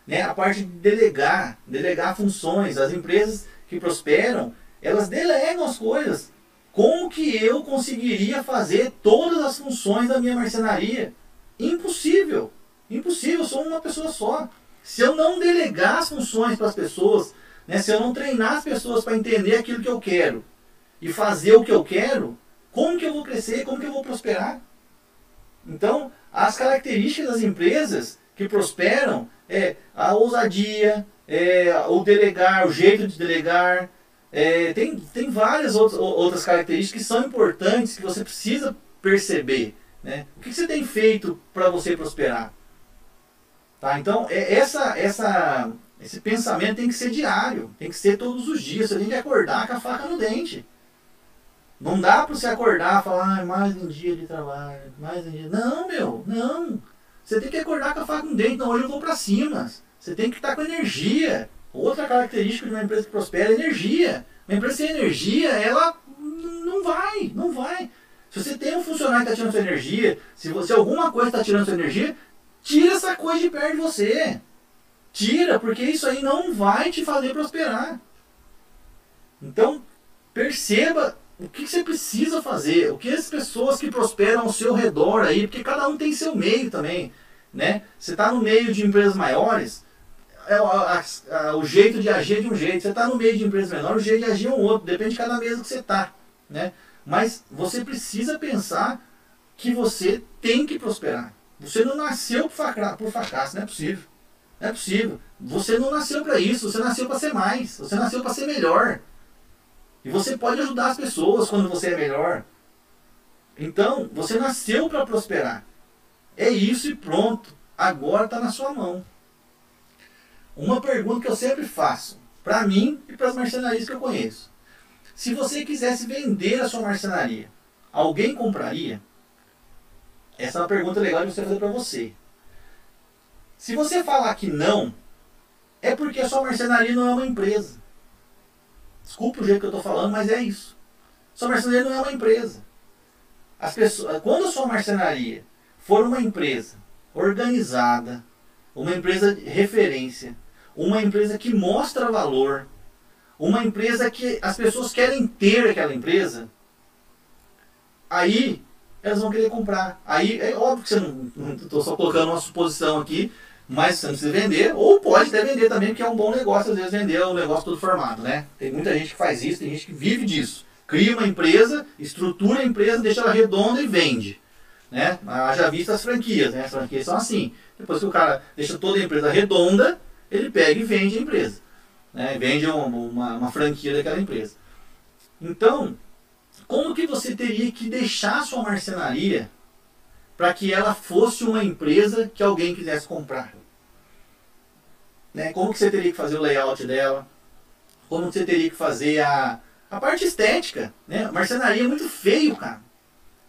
Né? A parte de delegar, delegar funções. As empresas que prosperam, elas delegam as coisas. Como que eu conseguiria fazer todas as funções da minha marcenaria? Impossível. Impossível, eu sou uma pessoa só. Se eu não delegar as funções para as pessoas, né, se eu não treinar as pessoas para entender aquilo que eu quero e fazer o que eu quero, como que eu vou crescer? Como que eu vou prosperar? Então, as características das empresas que prosperam é a ousadia, é, o delegar, o jeito de delegar. É, tem, tem várias outras, outras características que são importantes que você precisa perceber. Né? O que você tem feito para você prosperar? Tá? Então, é, essa, essa, esse pensamento tem que ser diário, tem que ser todos os dias. Você tem que acordar com a faca no dente. Não dá para você acordar e falar, ah, mais um dia de trabalho, mais um dia. Não, meu, não. Você tem que acordar com a faca no dente, não, hoje eu vou para cima. Você tem que estar com energia. Outra característica de uma empresa que prospera é energia. Uma empresa sem energia, ela não vai, não vai. Se você tem um funcionário que está tirando sua energia, se você alguma coisa está tirando sua energia, tira essa coisa de perto de você. Tira, porque isso aí não vai te fazer prosperar. Então, perceba o que você precisa fazer, o que as pessoas que prosperam ao seu redor aí, porque cada um tem seu meio também, né? Você está no meio de empresas maiores, é, a, a, o jeito de agir é de um jeito. Você está no meio de empresas menores, o jeito de agir é um outro, depende de cada mesa que você está, né? Mas você precisa pensar que você tem que prosperar. Você não nasceu por, fracasso, não é possível. Não é possível. Você não nasceu para isso, você nasceu para ser mais, você nasceu para ser melhor. E você pode ajudar as pessoas quando você é melhor. Então, você nasceu para prosperar. É isso e pronto. Agora está na sua mão. Uma pergunta que eu sempre faço, para mim e para as marcenarias que eu conheço. Se você quisesse vender a sua marcenaria, alguém compraria? Essa é uma pergunta legal de você fazer para você. Se você falar que não, é porque a sua marcenaria não é uma empresa. Desculpa o jeito que eu estou falando, mas é isso. Sua marcenaria não é uma empresa. As pessoas, quando a sua marcenaria for uma empresa organizada, uma empresa de referência, uma empresa que mostra valor, uma empresa que as pessoas querem ter aquela empresa, aí elas vão querer comprar. Aí é óbvio que você não estou só colocando uma suposição aqui, Mas você não precisa vender, ou pode até vender também, porque é um bom negócio, às vezes, vender o negócio todo formado, né? Tem muita gente que faz isso, tem gente que vive disso. Cria uma empresa, estrutura a empresa, deixa ela redonda e vende. Né? Haja visto as franquias, né? As franquias são assim. Depois que o cara deixa toda a empresa redonda, ele pega e vende a empresa. Né? Vende uma, uma, uma franquia daquela empresa. Então, como que você teria que deixar a sua marcenaria para que ela fosse uma empresa que alguém quisesse comprar? Né? Como que você teria que fazer o layout dela? Como que você teria que fazer a, a parte estética? Né? Marcenaria é muito feio, cara.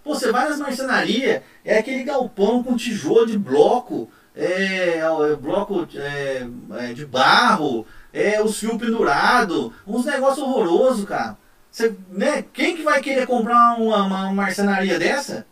Pô, você vai nas marcenarias, é aquele galpão com tijolo de bloco, é, é bloco é, é, de barro, é os fios pendurados, uns negócios horrorosos, cara. Você, né, quem que vai querer comprar uma, uma marcenaria dessa?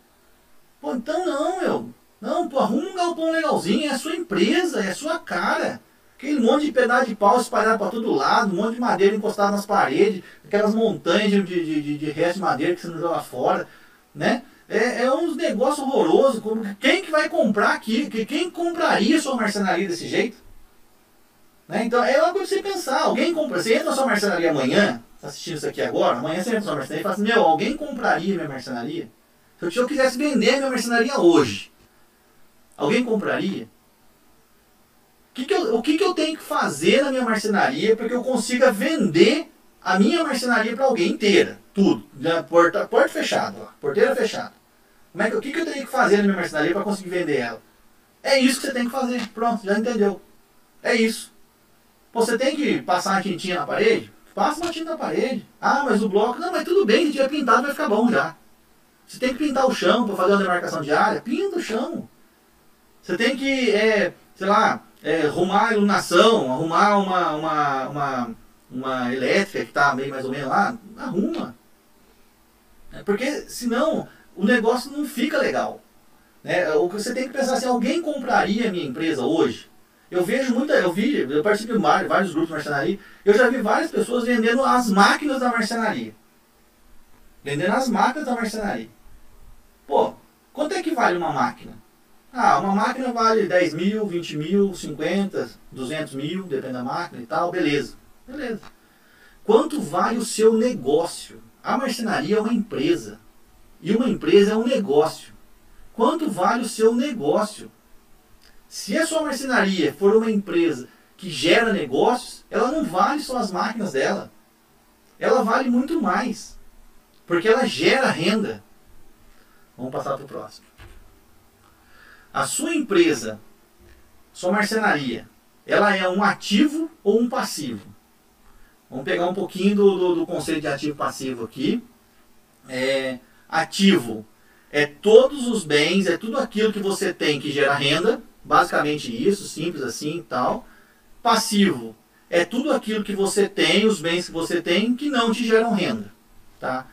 Pô, então não, meu. Não, pô, arruma um galpão legalzinho, é a sua empresa, é a sua cara. Aquele monte de pedaço de pau espalhado para todo lado, um monte de madeira encostada nas paredes, aquelas montanhas de, de, de, de resto de madeira que você não joga fora, né? É, é uns negócios horrorosos. Quem que vai comprar aqui? Quem compraria sua marcenaria desse jeito? Né? Então é coisa pra você pensar. Alguém compra. Você entra na sua marcenaria amanhã, está assistindo isso aqui agora, amanhã você entra na sua marcenaria e fala assim, meu, alguém compraria minha marcenaria? Se eu quisesse vender minha marcenaria hoje, alguém compraria? Que, que, eu, o que, que eu tenho que fazer na minha marcenaria para que eu consiga vender a minha marcenaria para alguém inteira? Tudo. Né? Porta, porta fechada, porteira fechada. Como é que, o que, que eu tenho que fazer na minha marcenaria para conseguir vender ela? É isso que você tem que fazer. Pronto, já entendeu. É isso. Você tem que passar uma tintinha na parede? Passa uma tinta na parede. Ah, mas o bloco. Não, mas tudo bem, se tiver pintado vai ficar bom já. Você tem que pintar o chão para fazer uma demarcação de área? Pinta o chão. Você tem que, é, sei lá, é, arrumar iluminação, arrumar uma, uma, uma, uma elétrica que está meio mais ou menos lá. Arruma. É, porque senão o negócio não fica legal. Né? O que você tem que pensar se alguém compraria a minha empresa hoje. Eu vejo muita, eu vi, eu participo de vários grupos de marcenaria, eu já vi várias pessoas vendendo as máquinas da marcenaria. Vendendo as máquinas da marcenaria. Pô, quanto é que vale uma máquina? Ah, uma máquina vale 10 mil, 20 mil, 50, 200 mil, depende da máquina e tal, beleza. Beleza. Quanto vale o seu negócio? A marcenaria é uma empresa. E uma empresa é um negócio. Quanto vale o seu negócio? Se a sua marcenaria for uma empresa que gera negócios, ela não vale só as máquinas dela. Ela vale muito mais. Porque ela gera renda. Vamos passar para o próximo. A sua empresa, sua marcenaria, ela é um ativo ou um passivo? Vamos pegar um pouquinho do, do, do conceito de ativo passivo aqui. É, ativo é todos os bens, é tudo aquilo que você tem que gera renda, basicamente isso, simples assim e tal. Passivo é tudo aquilo que você tem, os bens que você tem, que não te geram renda. Tá?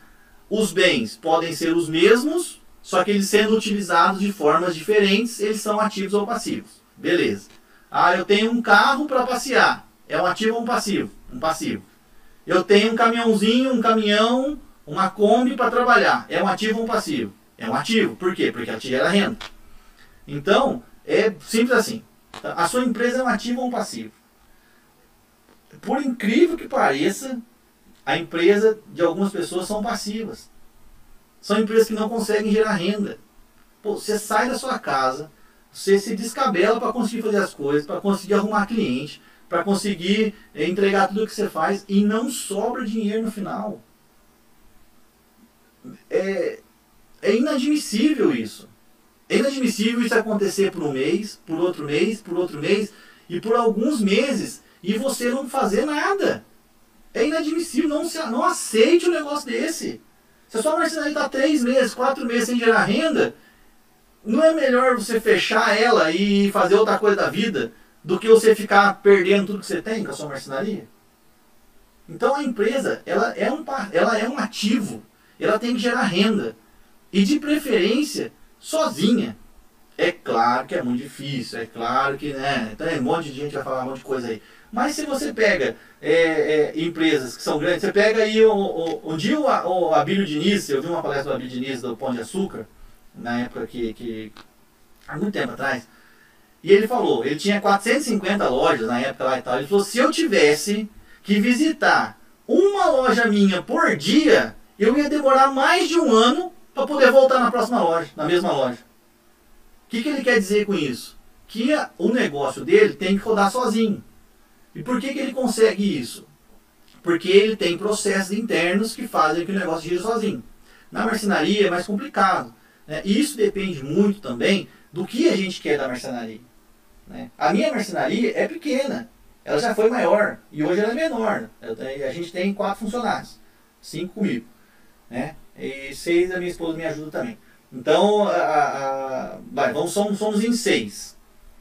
Os bens podem ser os mesmos, só que eles sendo utilizados de formas diferentes, eles são ativos ou passivos. Beleza. Ah, eu tenho um carro para passear. É um ativo ou um passivo? Um passivo. Eu tenho um caminhãozinho, um caminhão uma Kombi para trabalhar é um ativo ou um passivo? É um ativo. Por quê? Porque ela gera renda. Então, é simples assim. A sua empresa é um ativo ou um passivo? Por incrível que pareça, a empresa de algumas pessoas são passivas. São empresas que não conseguem gerar renda. Pô, você sai da sua casa, você se descabela para conseguir fazer as coisas, para conseguir arrumar cliente, para conseguir entregar tudo o que você faz e não sobra dinheiro no final é, é inadmissível isso. É inadmissível isso acontecer por um mês, por outro mês, por outro mês e por alguns meses e você não fazer nada. É inadmissível, não, não aceite um negócio desse. Se a sua marcenaria está três meses, quatro meses sem gerar renda, não é melhor você fechar ela e fazer outra coisa da vida do que você ficar perdendo tudo que você tem com a sua marcenaria? Então a empresa ela é um, ela é um ativo ela tem que gerar renda. E de preferência, sozinha. É claro que é muito difícil, é claro que, né? Tem um monte de gente vai falar um monte de coisa aí. Mas se você pega é, é, empresas que são grandes, você pega aí o, o, um dia o, o Abílio Diniz, eu vi uma palestra do Abílio Diniz do Pão de Açúcar, na época que, que há muito tempo atrás, E ele falou, ele tinha 450 lojas na época lá e tal. Ele falou, se eu tivesse que visitar uma loja minha por dia, eu ia demorar mais de um ano para poder voltar na próxima loja, na mesma loja. O que, que ele quer dizer com isso? Que o negócio dele tem que rodar sozinho. E por que, que ele consegue isso? Porque ele tem processos internos que fazem que o negócio gire sozinho. Na marcenaria é mais complicado. Né? E isso depende muito também do que a gente quer da marcenaria. Né? A minha marcenaria é pequena. Ela já foi maior e hoje ela é menor. A gente tem quatro funcionários, cinco comigo, né? E seis a minha esposa me ajuda também. Então, a, a, vai, vamos, somos, somos em seis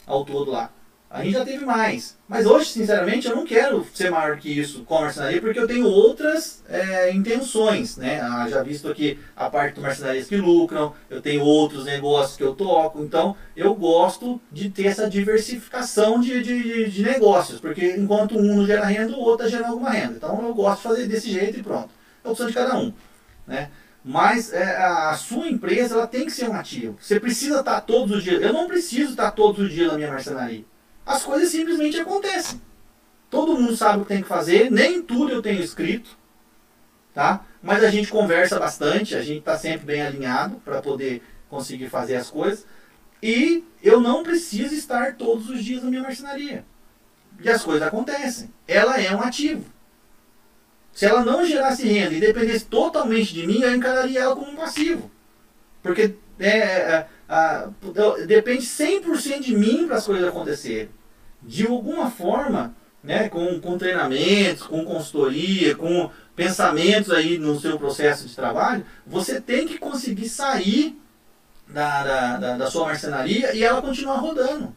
ao todo lá. A gente já teve mais. Mas hoje, sinceramente, eu não quero ser maior que isso com a marcenaria, porque eu tenho outras é, intenções. Né? Ah, já visto aqui a parte do marcenarias que lucram, eu tenho outros negócios que eu toco. Então, eu gosto de ter essa diversificação de, de, de negócios, porque enquanto um não gera renda, o outro está gerando alguma renda. Então, eu gosto de fazer desse jeito e pronto. É opção de cada um. Né? Mas é, a sua empresa ela tem que ser um ativo. Você precisa estar todos os dias. Eu não preciso estar todos os dias na minha marcenaria as coisas simplesmente acontecem. Todo mundo sabe o que tem que fazer, nem tudo eu tenho escrito, tá? Mas a gente conversa bastante, a gente está sempre bem alinhado para poder conseguir fazer as coisas. E eu não preciso estar todos os dias na minha marcenaria. E as coisas acontecem. Ela é um ativo. Se ela não gerasse renda e dependesse totalmente de mim, eu encararia ela como um passivo. Porque é, é, ah, depende 100% de mim para as coisas acontecerem. De alguma forma, né, com, com treinamentos, com consultoria, com pensamentos aí no seu processo de trabalho, você tem que conseguir sair da, da, da, da sua marcenaria e ela continuar rodando.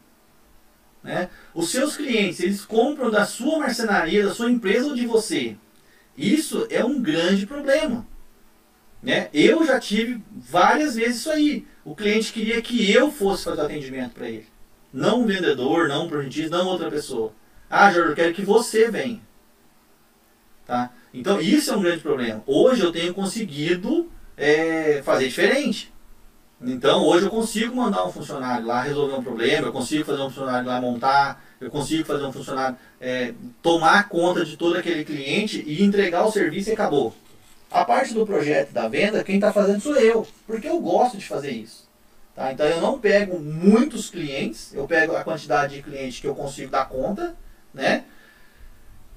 Né? Os seus clientes, eles compram da sua marcenaria, da sua empresa ou de você. Isso é um grande problema. Né? Eu já tive várias vezes isso aí. O cliente queria que eu fosse fazer o atendimento para ele. Não um vendedor, não um projetista, não outra pessoa. Ah, Jorge, eu quero que você venha. Tá? Então, isso é um grande problema. Hoje eu tenho conseguido é, fazer diferente. Então, hoje eu consigo mandar um funcionário lá resolver um problema, eu consigo fazer um funcionário lá montar, eu consigo fazer um funcionário é, tomar conta de todo aquele cliente e entregar o serviço e acabou. A parte do projeto da venda, quem está fazendo sou eu, porque eu gosto de fazer isso. Tá? Então eu não pego muitos clientes, eu pego a quantidade de clientes que eu consigo dar conta, né?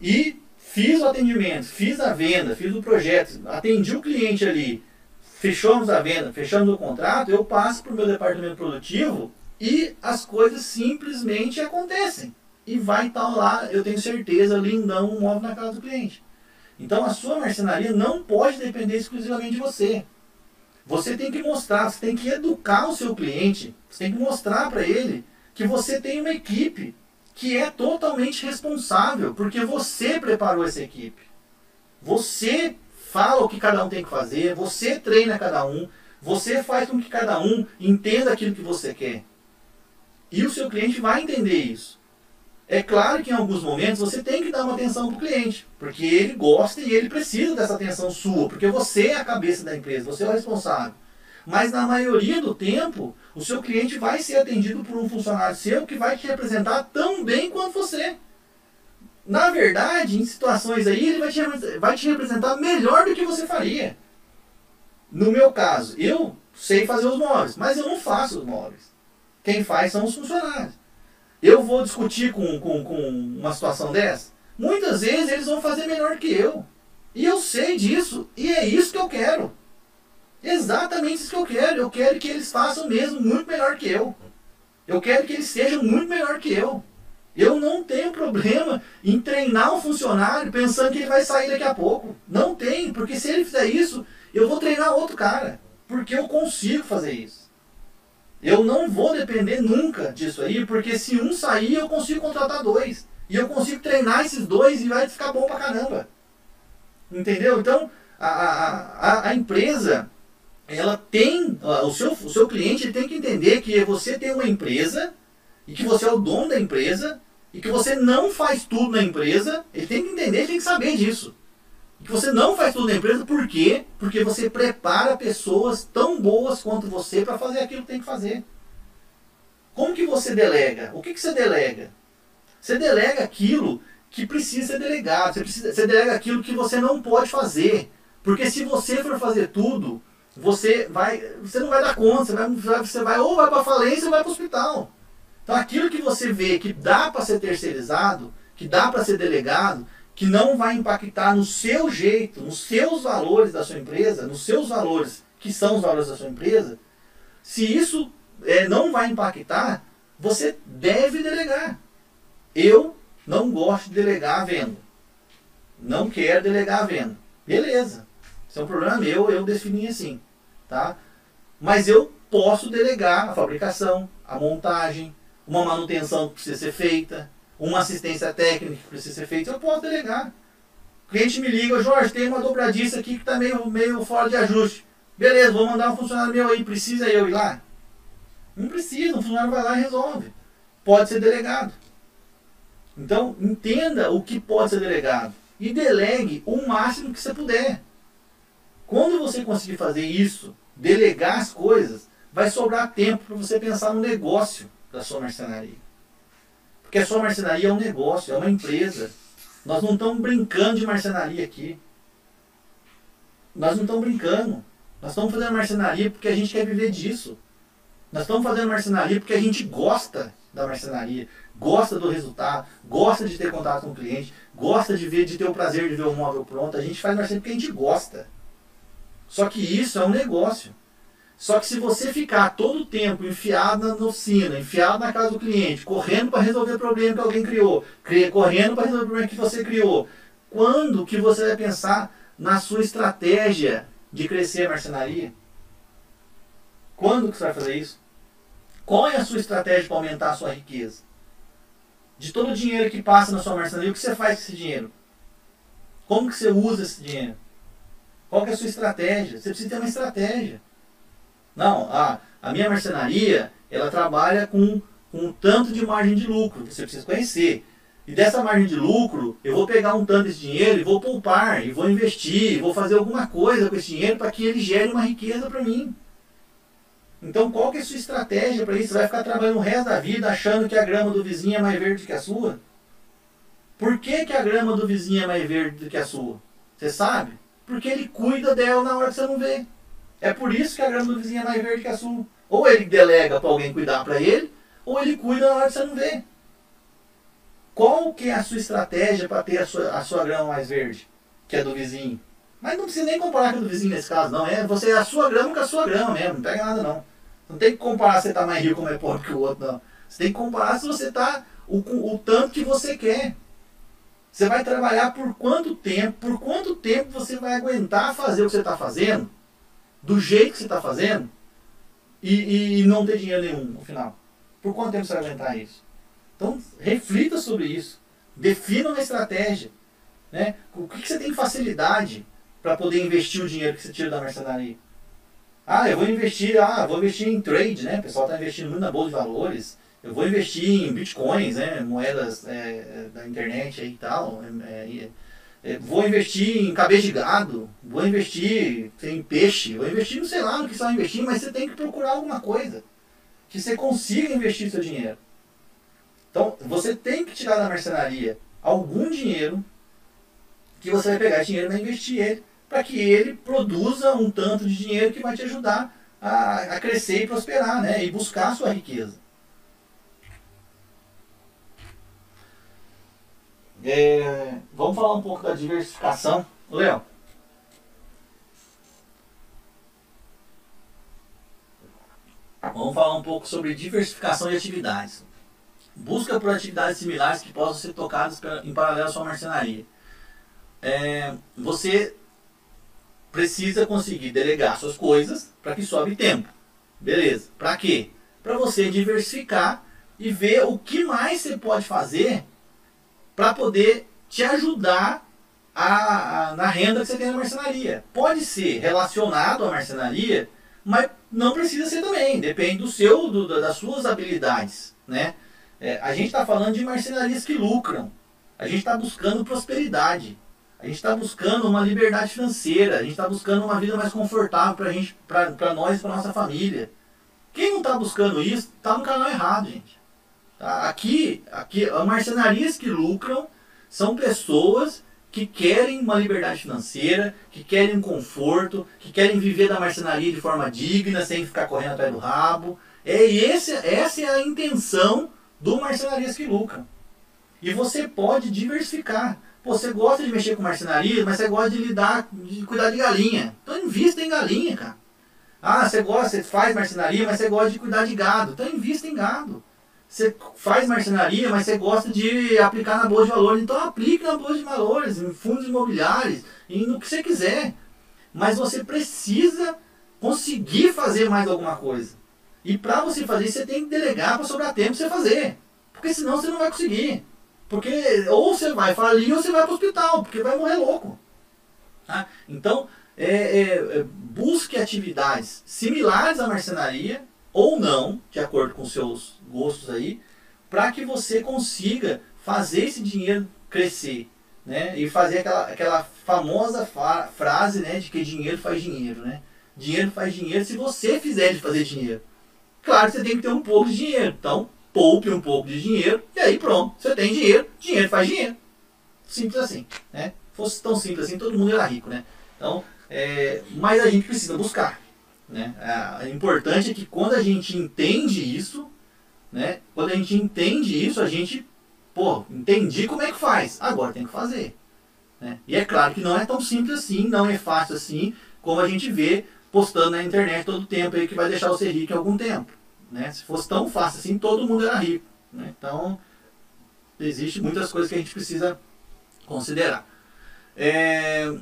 E fiz o atendimento, fiz a venda, fiz o projeto, atendi o cliente ali, fechamos a venda, fechamos o contrato, eu passo para o meu departamento produtivo e as coisas simplesmente acontecem. E vai estar lá, eu tenho certeza, lindão, um móvel na casa do cliente. Então a sua marcenaria não pode depender exclusivamente de você. Você tem que mostrar, você tem que educar o seu cliente, você tem que mostrar para ele que você tem uma equipe que é totalmente responsável, porque você preparou essa equipe. Você fala o que cada um tem que fazer, você treina cada um, você faz com que cada um entenda aquilo que você quer. E o seu cliente vai entender isso. É claro que em alguns momentos você tem que dar uma atenção para o cliente, porque ele gosta e ele precisa dessa atenção sua, porque você é a cabeça da empresa, você é o responsável. Mas na maioria do tempo, o seu cliente vai ser atendido por um funcionário seu que vai te representar tão bem quanto você. Na verdade, em situações aí, ele vai te, vai te representar melhor do que você faria. No meu caso, eu sei fazer os móveis, mas eu não faço os móveis. Quem faz são os funcionários. Eu vou discutir com, com, com uma situação dessa? Muitas vezes eles vão fazer melhor que eu. E eu sei disso. E é isso que eu quero. Exatamente isso que eu quero. Eu quero que eles façam mesmo muito melhor que eu. Eu quero que eles sejam muito melhor que eu. Eu não tenho problema em treinar um funcionário pensando que ele vai sair daqui a pouco. Não tem, porque se ele fizer isso, eu vou treinar outro cara. Porque eu consigo fazer isso. Eu não vou depender nunca disso aí, porque se um sair, eu consigo contratar dois. E eu consigo treinar esses dois e vai ficar bom pra caramba. Entendeu? Então, a, a, a, empresa, ela tem, o seu, o seu cliente tem que entender que você tem uma empresa e que você é o dono da empresa e que você não faz tudo na empresa. Ele tem que entender, ele tem que saber disso que você não faz tudo na empresa, por quê? Porque você prepara pessoas tão boas quanto você para fazer aquilo que tem que fazer. Como que você delega? O que, que você delega? Você delega aquilo que precisa ser delegado. Você, precisa, você delega aquilo que você não pode fazer. Porque se você for fazer tudo, você vai, você não vai dar conta. Você vai, você vai ou vai para falência ou vai para o hospital. Então aquilo que você vê que dá para ser terceirizado, que dá para ser delegado, que não vai impactar no seu jeito, nos seus valores da sua empresa, nos seus valores que são os valores da sua empresa, se isso é, não vai impactar, você deve delegar. Eu não gosto de delegar a venda. Não quero delegar a venda. Beleza. Isso é um problema meu, eu defini assim. Tá? Mas eu posso delegar a fabricação, a montagem, uma manutenção que precisa ser feita, uma assistência técnica que precisa ser feita, eu posso delegar. O cliente me liga, Jorge, tem uma dobradiça aqui que está meio, meio fora de ajuste. Beleza, vou mandar um funcionário meu aí, precisa eu ir lá? Não precisa, um funcionário vai lá e resolve. Pode ser delegado. Então, entenda o que pode ser delegado e delegue o máximo que você puder. Quando você conseguir fazer isso, delegar as coisas, vai sobrar tempo para você pensar no negócio da sua marcenaria. Porque a sua marcenaria é um negócio, é uma empresa. Nós não estamos brincando de marcenaria aqui. Nós não estamos brincando. Nós estamos fazendo marcenaria porque a gente quer viver disso. Nós estamos fazendo marcenaria porque a gente gosta da marcenaria, gosta do resultado, gosta de ter contato com o cliente, gosta de ver, de ter o prazer de ver o móvel pronto. A gente faz marcenaria porque a gente gosta. Só que isso é um negócio. Só que se você ficar todo o tempo enfiado na oficina, enfiado na casa do cliente, correndo para resolver o problema que alguém criou, correndo para resolver o problema que você criou, quando que você vai pensar na sua estratégia de crescer a marcenaria? Quando que você vai fazer isso? Qual é a sua estratégia para aumentar a sua riqueza? De todo o dinheiro que passa na sua marcenaria, o que você faz com esse dinheiro? Como que você usa esse dinheiro? Qual é a sua estratégia? Você precisa ter uma estratégia. Não, a, a minha marcenaria, ela trabalha com, com um tanto de margem de lucro, você precisa conhecer. E dessa margem de lucro, eu vou pegar um tanto desse dinheiro e vou poupar, e vou investir, e vou fazer alguma coisa com esse dinheiro para que ele gere uma riqueza para mim. Então qual que é a sua estratégia para isso? Você vai ficar trabalhando o resto da vida achando que a grama do vizinho é mais verde que a sua? Por que, que a grama do vizinho é mais verde do que a sua? Você sabe? Porque ele cuida dela na hora que você não vê. É por isso que a grama do vizinho é mais verde que a sua. Ou ele delega para alguém cuidar para ele, ou ele cuida na hora que você não vê. Qual que é a sua estratégia para ter a sua, a sua grama mais verde que a do vizinho? Mas não precisa nem comparar com a do vizinho nesse caso, não. É você é a sua grama com a sua grama mesmo, não pega nada não. Não tem que comparar se você está mais rico ou mais pobre que o outro, não. Você tem que comparar se você está o, o tanto que você quer. Você vai trabalhar por quanto tempo, por quanto tempo você vai aguentar fazer o que você está fazendo do jeito que você está fazendo e, e, não ter dinheiro nenhum no final. Por quanto tempo você vai aguentar isso? Então, reflita sobre isso. Defina uma estratégia. Né? O que, que você tem facilidade para poder investir o dinheiro que você tira da mercenaria? Ah, eu vou investir, ah, vou investir em trade, né? O pessoal está investindo muito na bolsa de valores. Eu vou investir em bitcoins, né? Moedas é, da internet e tal. É, é, vou investir em cabeça de gado, vou investir em peixe, vou investir, não sei lá no que você vai investir, mas você tem que procurar alguma coisa que você consiga investir seu dinheiro. Então, você tem que tirar da mercenaria algum dinheiro que você vai pegar dinheiro e investir ele, para que ele produza um tanto de dinheiro que vai te ajudar a, a crescer e prosperar, né? E buscar a sua riqueza. É, vamos falar um pouco da diversificação. Léo. Vamos falar um pouco sobre diversificação de atividades. Busca por atividades similares que possam ser tocadas em paralelo à sua marcenaria. É, você precisa conseguir delegar suas coisas para que sobe tempo. Beleza. Para quê? Para você diversificar e ver o que mais você pode fazer para poder te ajudar a, a, na renda que você tem na marcenaria. Pode ser relacionado à marcenaria, mas não precisa ser também. Depende do seu, do, das suas habilidades, né? É, a gente está falando de marcenarias que lucram. A gente está buscando prosperidade. A gente está buscando uma liberdade financeira. A gente está buscando uma vida mais confortável para gente, para nós para nossa família. Quem não está buscando isso, está no canal errado, gente. Aqui, aqui, as marcenarias que lucram são pessoas que querem uma liberdade financeira, que querem um conforto, que querem viver da marcenaria de forma digna, sem ficar correndo atrás do rabo. É esse, essa é a intenção do Marcenarias que Lucram. E você pode diversificar. você gosta de mexer com marcenaria, mas você gosta de lidar, de cuidar de galinha. Então invista em galinha, cara. Ah, você gosta, você faz marcenaria, mas você gosta de cuidar de gado. Então invista em gado. Você faz marcenaria, mas você gosta de aplicar na bolsa de valores. Então aplique na bolsa de valores, em fundos imobiliários, e no que você quiser. Mas você precisa conseguir fazer mais alguma coisa. E para você fazer isso, você tem que delegar para sobrar tempo você fazer. Porque senão você não vai conseguir. Porque ou você vai falir ou você vai para o hospital, porque vai morrer louco. Tá? Então, é, é, é, busque atividades similares à marcenaria ou não, de acordo com seus gostos aí, para que você consiga fazer esse dinheiro crescer. Né? E fazer aquela, aquela famosa frase né, de que dinheiro faz dinheiro. Né? Dinheiro faz dinheiro se você fizer de fazer dinheiro. Claro você tem que ter um pouco de dinheiro. Então, poupe um pouco de dinheiro e aí pronto. Você tem dinheiro, dinheiro faz dinheiro. Simples assim. Né? Se fosse tão simples assim, todo mundo era rico. Né? Então, é, mas a gente precisa buscar. Né? É, é importante que quando a gente entende isso, né? quando a gente entende isso, a gente, pô, entendi como é que faz, agora tem que fazer. Né? E é claro que não é tão simples assim, não é fácil assim, como a gente vê postando na internet todo tempo aí que vai deixar você rico em algum tempo. Né? Se fosse tão fácil assim, todo mundo era rico. Né? Então, existe muitas coisas que a gente precisa considerar. É,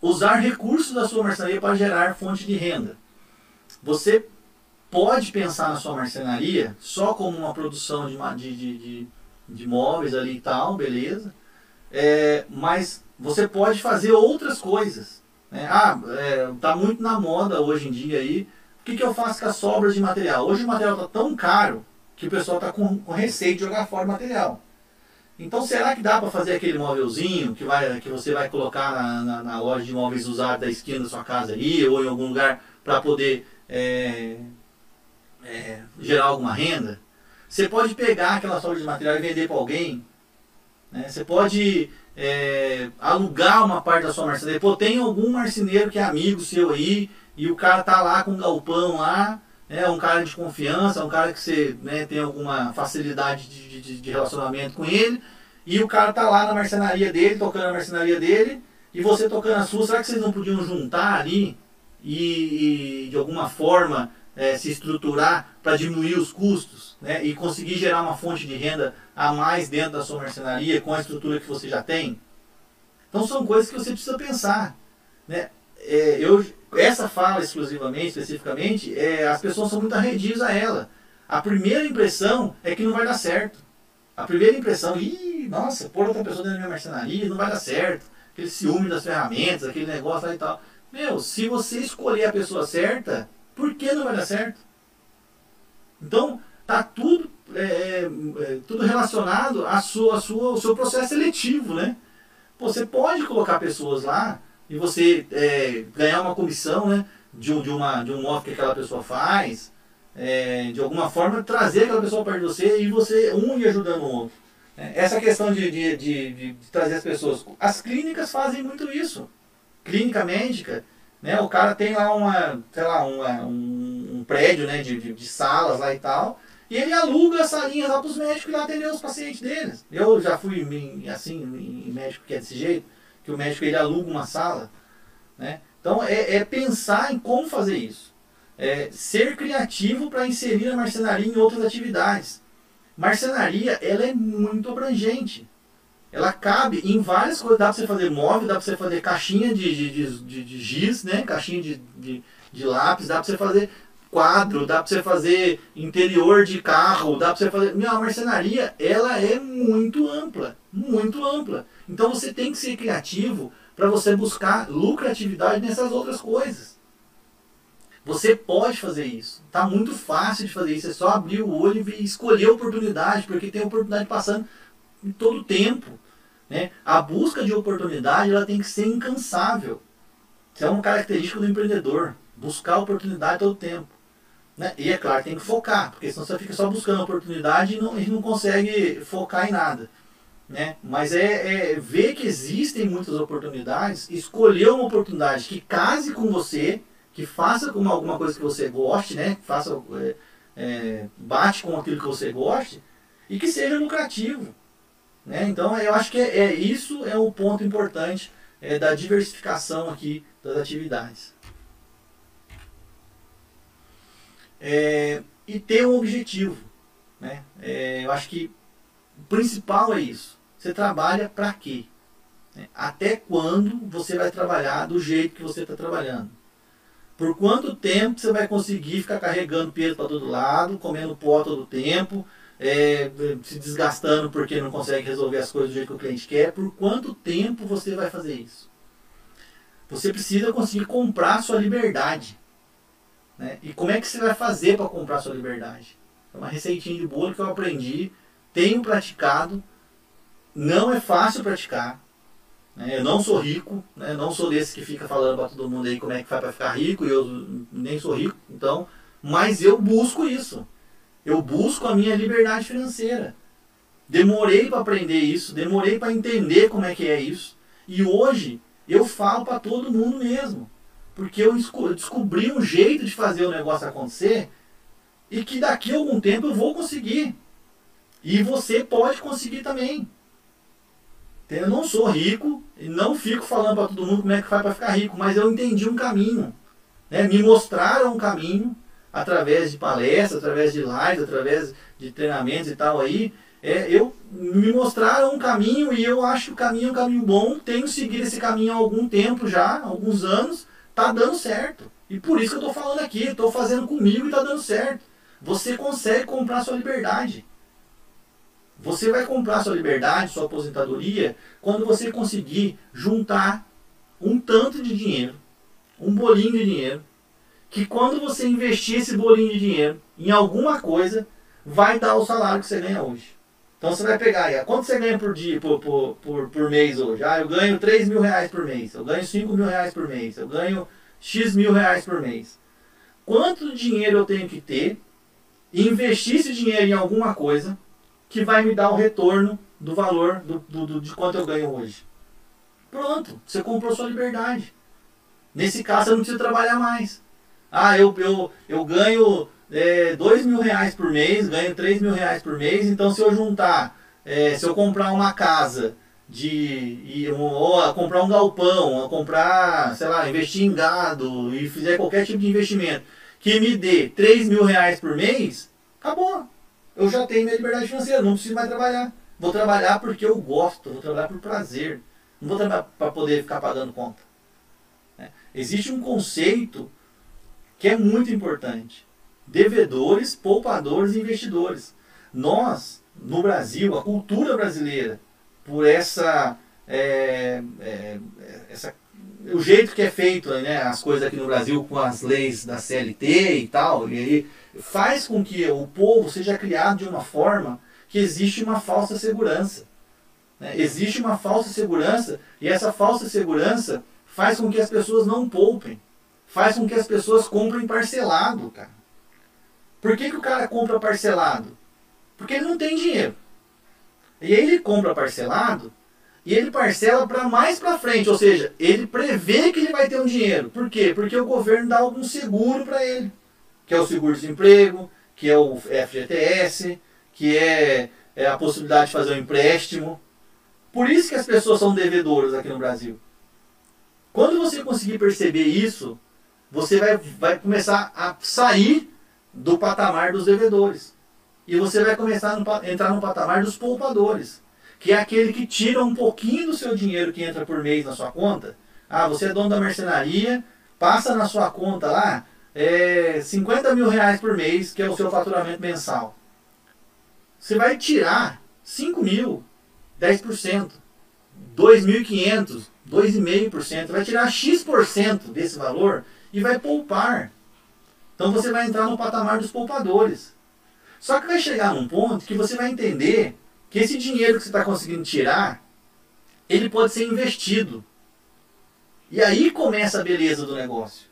usar recursos da sua marcenaria para gerar fonte de renda. Você pode pensar na sua marcenaria só como uma produção de, de, de, de móveis ali e tal, beleza. É, mas você pode fazer outras coisas. Né? Ah, é, tá muito na moda hoje em dia aí. O que, que eu faço com as sobras de material? Hoje o material está tão caro que o pessoal está com, com receio de jogar fora o material. Então será que dá para fazer aquele móvelzinho que, vai, que você vai colocar na, na, na, loja de móveis usados da esquina da sua casa aí, ou em algum lugar para poder é, é, gerar alguma renda? Você pode pegar aquela sobra de material e vender para alguém. Né? Você pode é, alugar uma parte da sua marcenaria. Pô, tem algum marceneiro que é amigo seu aí e o cara tá lá com um galpão lá é um cara de confiança, um cara que você né, tem alguma facilidade de, de, de, relacionamento com ele, e o cara tá lá na marcenaria dele, tocando a marcenaria dele, e você tocando a sua, será que vocês não podiam juntar ali e, e de alguma forma é, se estruturar para diminuir os custos né, e conseguir gerar uma fonte de renda a mais dentro da sua marcenaria com a estrutura que você já tem? Então são coisas que você precisa pensar. Né? É, eu, essa fala exclusivamente, especificamente, é, as pessoas são muito arredias a ela. A primeira impressão é que não vai dar certo. A primeira impressão, ih, nossa, pôr outra pessoa dentro da minha marcenaria não vai dar certo. Aquele ciúme das ferramentas, aquele negócio lá e tal. Meu, se você escolher a pessoa certa, por que não vai dar certo? Então, tá tudo, é, é, é tudo relacionado à sua, à sua, ao seu processo seletivo, né? Você pode colocar pessoas lá e você é, ganhar uma comissão né, de, de, uma, de um móvel que aquela pessoa faz, é, de alguma forma trazer aquela pessoa perto de você e você um ir ajudando o outro. Essa questão de, de, de, de, trazer as pessoas. As clínicas fazem muito isso. Clínica médica, né, o cara tem lá uma, sei lá, uma, um, um prédio né, de, de, de salas lá e tal. E ele aluga as salinhas lá para os médicos lá atender os pacientes deles. Eu já fui assim, em médico que é desse jeito que o médico ele aluga uma sala. Né? Então é, é pensar em como fazer isso. É ser criativo para inserir a marcenaria em outras atividades. Marcenaria ela é muito abrangente. Ela cabe em várias coisas. Dá para você fazer móvel, dá para você fazer caixinha de, de, de, de, giz, né? caixinha de, de, de lápis, dá para você fazer quadro, dá para você fazer interior de carro, dá para você fazer. Meu, a marcenaria ela é muito ampla, muito ampla. Então você tem que ser criativo para você buscar lucratividade nessas outras coisas. Você pode fazer isso. Tá muito fácil de fazer isso. É só abrir o olho e escolher a oportunidade, porque tem oportunidade passando em todo tempo. Né? A busca de oportunidade ela tem que ser incansável. Isso é uma característica do empreendedor. Buscar oportunidade todo tempo. Né? E é claro, tem que focar, porque senão você fica só buscando oportunidade e não, e não consegue focar em nada. Né? Mas é, é, ver que existem muitas oportunidades, escolher uma oportunidade que case com você, que faça com alguma coisa que você goste, né? faça, é, é, bate com aquilo que você goste e que seja lucrativo. Né? Então eu acho que é, é isso é o ponto importante é, da diversificação aqui das atividades. É, e ter um objetivo. Né? É, eu acho que o principal é isso. Você trabalha para quê? Né? Até quando você vai trabalhar do jeito que você está trabalhando? Por quanto tempo você vai conseguir ficar carregando peso para todo lado, comendo pó todo tempo, é, se desgastando porque não consegue resolver as coisas do jeito que o cliente quer? Por quanto tempo você vai fazer isso? Você precisa conseguir comprar sua liberdade. Né? E como é que você vai fazer para comprar sua liberdade? É uma receitinha de bolo que eu aprendi, tenho praticado, não é fácil praticar. Né? Eu não sou rico, né? não sou desse que fica falando para todo mundo aí como é que faz para ficar rico, e eu nem sou rico, então, mas eu busco isso. Eu busco a minha liberdade financeira. Demorei para aprender isso, demorei para entender como é que é isso. E hoje eu falo para todo mundo mesmo. Porque eu descobri um jeito de fazer o negócio acontecer e que daqui a algum tempo eu vou conseguir. E você pode conseguir também. Eu não sou rico e não fico falando para todo mundo como é que faz para ficar rico, mas eu entendi um caminho. Né? Me mostraram um caminho através de palestras, através de lives, através de treinamentos e tal aí. É, eu me mostraram um caminho e eu acho que o caminho é um caminho bom. Tenho seguido esse caminho há algum tempo já, alguns anos tá dando certo. E por isso que eu estou falando aqui, estou fazendo comigo e está dando certo. Você consegue comprar sua liberdade. Você vai comprar sua liberdade, sua aposentadoria, quando você conseguir juntar um tanto de dinheiro, um bolinho de dinheiro, que quando você investir esse bolinho de dinheiro em alguma coisa, vai dar o salário que você ganha hoje. Então você vai pegar aí, quanto você ganha por dia, por, por, por, por mês hoje? Ah, eu ganho 3 mil reais por mês, eu ganho 5 mil reais por mês, eu ganho X mil reais por mês. Quanto dinheiro eu tenho que ter e investir esse dinheiro em alguma coisa que vai me dar o retorno do valor do, do, do, de quanto eu ganho hoje? Pronto, você comprou sua liberdade. Nesse caso, você não precisa trabalhar mais. Ah, eu, eu, eu ganho é, 2 mil reais por mês, ganho 3 mil reais por mês, então se eu juntar, é, se eu comprar uma casa de ou a comprar um galpão, comprar, sei lá, investir em gado e fizer qualquer tipo de investimento que me dê 3 mil reais por mês, acabou. Eu já tenho minha liberdade financeira, não preciso mais trabalhar. Vou trabalhar porque eu gosto, vou trabalhar por prazer. Não vou trabalhar para poder ficar pagando conta. É. Existe um conceito que é muito importante devedores, poupadores e investidores. Nós, no Brasil, a cultura brasileira, por essa, é, é, essa o jeito que é feito né, as coisas aqui no Brasil com as leis da CLT e tal, e aí faz com que o povo seja criado de uma forma que existe uma falsa segurança. Né? Existe uma falsa segurança e essa falsa segurança faz com que as pessoas não poupem, faz com que as pessoas comprem parcelado, cara. Por que, que o cara compra parcelado? Porque ele não tem dinheiro. E aí ele compra parcelado e ele parcela para mais para frente, ou seja, ele prevê que ele vai ter um dinheiro. Por quê? Porque o governo dá algum seguro para ele, que é o seguro-desemprego, que é o FGTS, que é, é a possibilidade de fazer um empréstimo. Por isso que as pessoas são devedoras aqui no Brasil. Quando você conseguir perceber isso, você vai, vai começar a sair do patamar dos devedores. E você vai começar a entrar no patamar dos poupadores, que é aquele que tira um pouquinho do seu dinheiro que entra por mês na sua conta. Ah, você é dono da mercenaria, passa na sua conta lá é, 50 mil reais por mês, que é o seu faturamento mensal. Você vai tirar 5 mil, 10%, 2.500, 2,5%, vai tirar X% desse valor e vai poupar. Então você vai entrar no patamar dos poupadores. Só que vai chegar num ponto que você vai entender que esse dinheiro que você está conseguindo tirar, ele pode ser investido. E aí começa a beleza do negócio.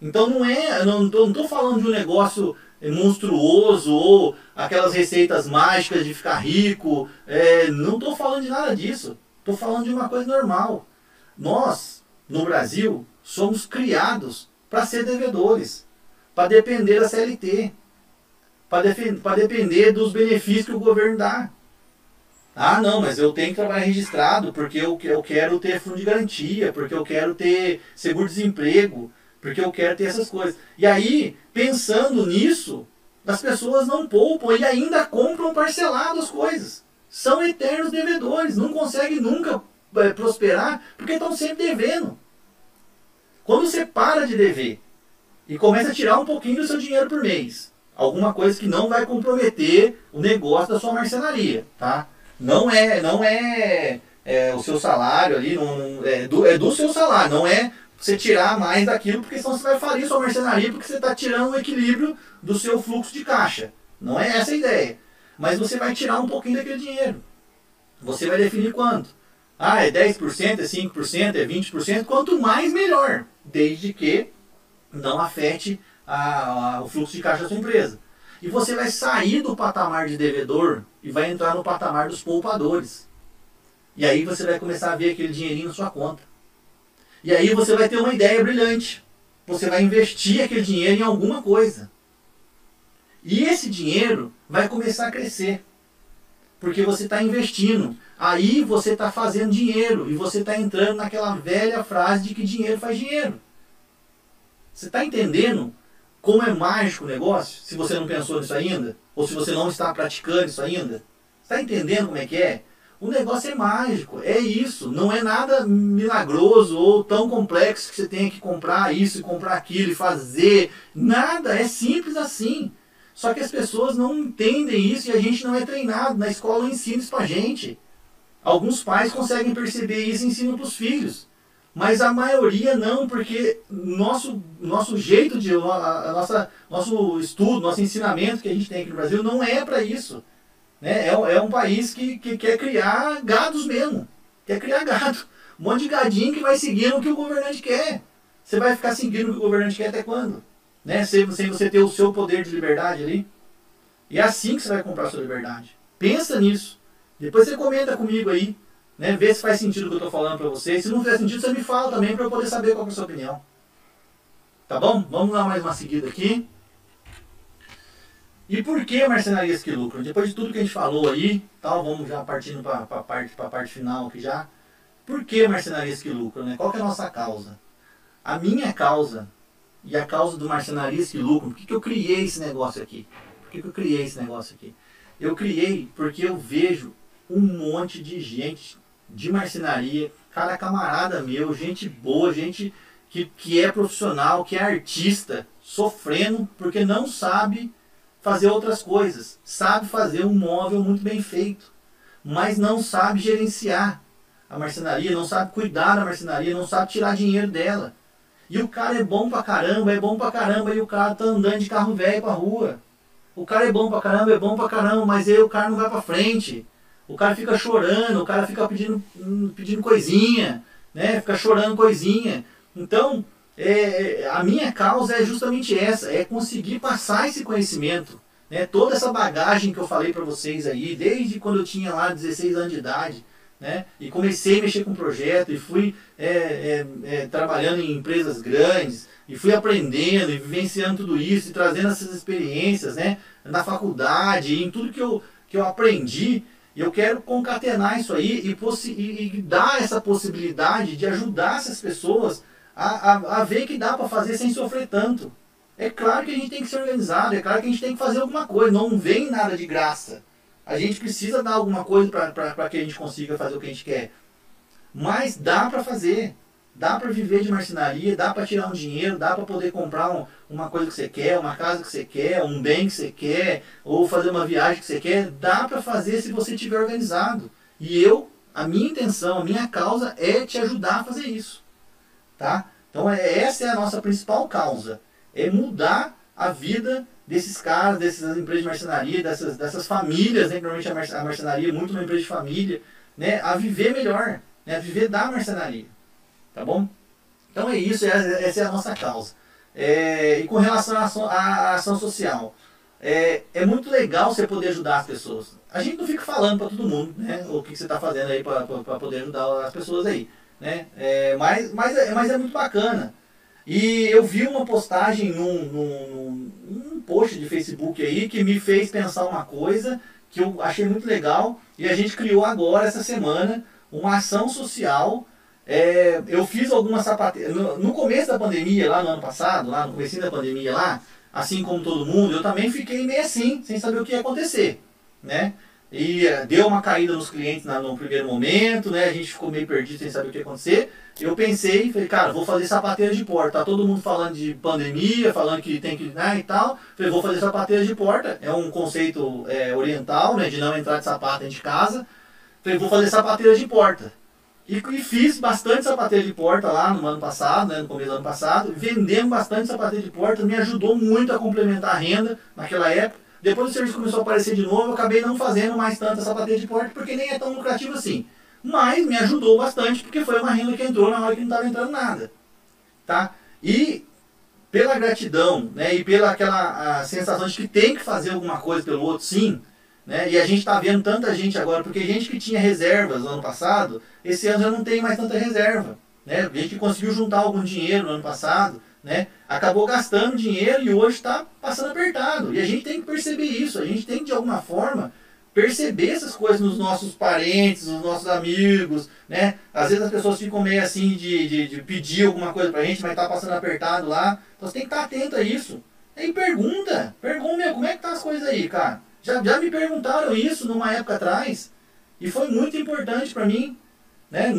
Então não é, não estou falando de um negócio monstruoso ou aquelas receitas mágicas de ficar rico. É, não estou falando de nada disso. Estou falando de uma coisa normal. Nós, no Brasil, somos criados para ser devedores, para depender da CLT, para depender dos benefícios que o governo dá. Ah, não, mas eu tenho que trabalhar registrado porque eu, eu quero ter fundo de garantia, porque eu quero ter seguro-desemprego, porque eu quero ter essas coisas. E aí, pensando nisso, as pessoas não poupam e ainda compram parcelado as coisas. São eternos devedores, não conseguem nunca é, prosperar porque estão sempre devendo. Quando você para de dever e começa a tirar um pouquinho do seu dinheiro por mês, alguma coisa que não vai comprometer o negócio da sua marcenaria, tá? Não é, não é, é o seu salário ali, não, é, do, é do seu salário, não é você tirar mais daquilo, porque senão você vai falir sua mercenaria, porque você está tirando o equilíbrio do seu fluxo de caixa. Não é essa a ideia. Mas você vai tirar um pouquinho daquele dinheiro. Você vai definir quanto. Ah, é 10%, é 5%, é 20%. Quanto mais, melhor. Desde que não afete a, a, o fluxo de caixa da sua empresa. E você vai sair do patamar de devedor e vai entrar no patamar dos poupadores. E aí você vai começar a ver aquele dinheirinho na sua conta. E aí você vai ter uma ideia brilhante. Você vai investir aquele dinheiro em alguma coisa. E esse dinheiro vai começar a crescer. Porque você está investindo. Aí você está fazendo dinheiro. E você está entrando naquela velha frase de que dinheiro faz dinheiro. Você está entendendo como é mágico o negócio, se você não pensou nisso ainda, ou se você não está praticando isso ainda. Está entendendo como é que é? O negócio é mágico, é isso. Não é nada milagroso ou tão complexo que você tenha que comprar isso e comprar aquilo e fazer. Nada, é simples assim. Só que as pessoas não entendem isso e a gente não é treinado. Na escola ensina isso pra gente. Alguns pais conseguem perceber isso e ensinam para os filhos. Mas a maioria não, porque nosso, nosso jeito de. A, a nossa, nosso estudo, nosso ensinamento que a gente tem aqui no Brasil não é para isso. Né? É, é um país que, que quer criar gados mesmo. Quer criar gado. Um monte de gadinho que vai seguindo o que o governante quer. Você vai ficar seguindo o que o governante quer até quando? Né? Sem, você ter o seu poder de liberdade ali. E é assim que você vai comprar a sua liberdade. Pensa nisso. Depois você comenta comigo aí né? Vê se faz sentido o que eu estou falando para vocês. Se não fizer sentido, você me fala também para eu poder saber qual é a sua opinião. Tá bom? Vamos lá mais uma seguida aqui. E por que marcenarias que lucram? Depois de tudo que a gente falou aí, tal, vamos já partindo para a parte, parte final aqui já. Por que marcenarias que lucram? Né? Qual que é a nossa causa? A minha causa e a causa do marcenarias que lucram, por que, que eu criei esse negócio aqui? Por que, que eu criei esse negócio aqui? Eu criei porque eu vejo um monte de gente de marcenaria, cara camarada meu, gente boa, gente que, que é profissional, que é artista, sofrendo porque não sabe fazer outras coisas. Sabe fazer um móvel muito bem feito, mas não sabe gerenciar a marcenaria, não sabe cuidar da marcenaria, não sabe tirar dinheiro dela. E o cara é bom pra caramba, é bom pra caramba, e o cara tá andando de carro velho pra rua. O cara é bom pra caramba, é bom pra caramba, mas aí o cara não vai pra frente. O cara fica chorando, o cara fica pedindo, pedindo coisinha, né? Fica chorando coisinha. Então, é, a minha causa é justamente essa, é conseguir passar esse conhecimento, né? Toda essa bagagem que eu falei para vocês aí, desde quando eu tinha lá 16 anos de idade, né? E comecei a mexer com projeto e fui é, é, é, trabalhando em empresas grandes e fui aprendendo e vivenciando tudo isso e trazendo essas experiências, né? Na faculdade, em tudo que eu, que eu aprendi, e eu quero concatenar isso aí e, e, e dar essa possibilidade de ajudar essas pessoas a, a, a ver que dá para fazer sem sofrer tanto. É claro que a gente tem que ser organizado, é claro que a gente tem que fazer alguma coisa, não vem nada de graça. A gente precisa dar alguma coisa para que a gente consiga fazer o que a gente quer. Mas dá para fazer. Dá para viver de marcenaria, dá para tirar um dinheiro, dá para poder comprar um, uma coisa que você quer, uma casa que você quer, um bem que você quer, ou fazer uma viagem que você quer. Dá para fazer se você estiver organizado. E eu, a minha intenção, a minha causa é te ajudar a fazer isso. Tá? Então é, essa é a nossa principal causa. É mudar a vida desses caras, dessas empresas de marcenaria, dessas, dessas famílias, né? Normalmente a marcenaria é muito uma empresa de família, né? A viver melhor, né? A viver da marcenaria. Tá bom? Então é isso, é, essa é a nossa causa. É, e com relação à ação, ação social, é, é muito legal você poder ajudar as pessoas. A gente não fica falando para todo mundo, né? O que, que você está fazendo aí para poder ajudar as pessoas aí, né? É, mas, mas, é, mas é muito bacana. E eu vi uma postagem num, num, num post de Facebook aí que me fez pensar uma coisa que eu achei muito legal e a gente criou agora essa semana uma ação social. É, eu fiz algumas sapateiras. No, no, começo da pandemia, lá no ano passado, lá no começo da pandemia lá, assim como todo mundo, eu também fiquei meio assim, sem saber o que ia acontecer. Né? E uh, deu uma caída nos clientes na, no primeiro momento, né? A gente ficou meio perdido sem saber o que ia acontecer. Eu pensei, falei, cara, vou fazer sapateira de porta. Tá todo mundo falando de pandemia, falando que tem que, né, e tal. Falei, vou fazer sapateira de porta. É um conceito é, oriental, né, de não entrar de sapato dentro de casa. Falei, vou fazer sapateira de porta. E, e, fiz bastante sapateira de porta lá no ano passado, né, no começo do ano passado. Vendemos bastante sapateira de porta, me ajudou muito a complementar a renda naquela época. Depois o serviço começou a aparecer de novo, eu acabei não fazendo mais tanta sapateira de porta, porque nem é tão lucrativo assim. Mas me ajudou bastante, porque foi uma renda que entrou na hora que não estava entrando nada. Tá? E pela gratidão, né, e pela aquela sensação de que tem que fazer alguma coisa pelo outro, sim, né, e a gente está vendo tanta gente agora, porque gente que tinha reservas no ano passado, esse ano já não tem mais tanta reserva. Né, gente que conseguiu juntar algum dinheiro no ano passado, né, acabou gastando dinheiro e hoje está passando apertado. E a gente tem que perceber isso, a gente tem que de alguma forma perceber essas coisas nos nossos parentes, nos nossos amigos, né? Às vezes as pessoas ficam meio assim de, de, de pedir alguma coisa pra gente, mas tá passando apertado lá. Então você tem que estar atento a isso. E pergunta, pergunta, como é que tá as coisas aí, cara? Já, já me perguntaram isso numa época atrás e foi muito importante para mim. Né?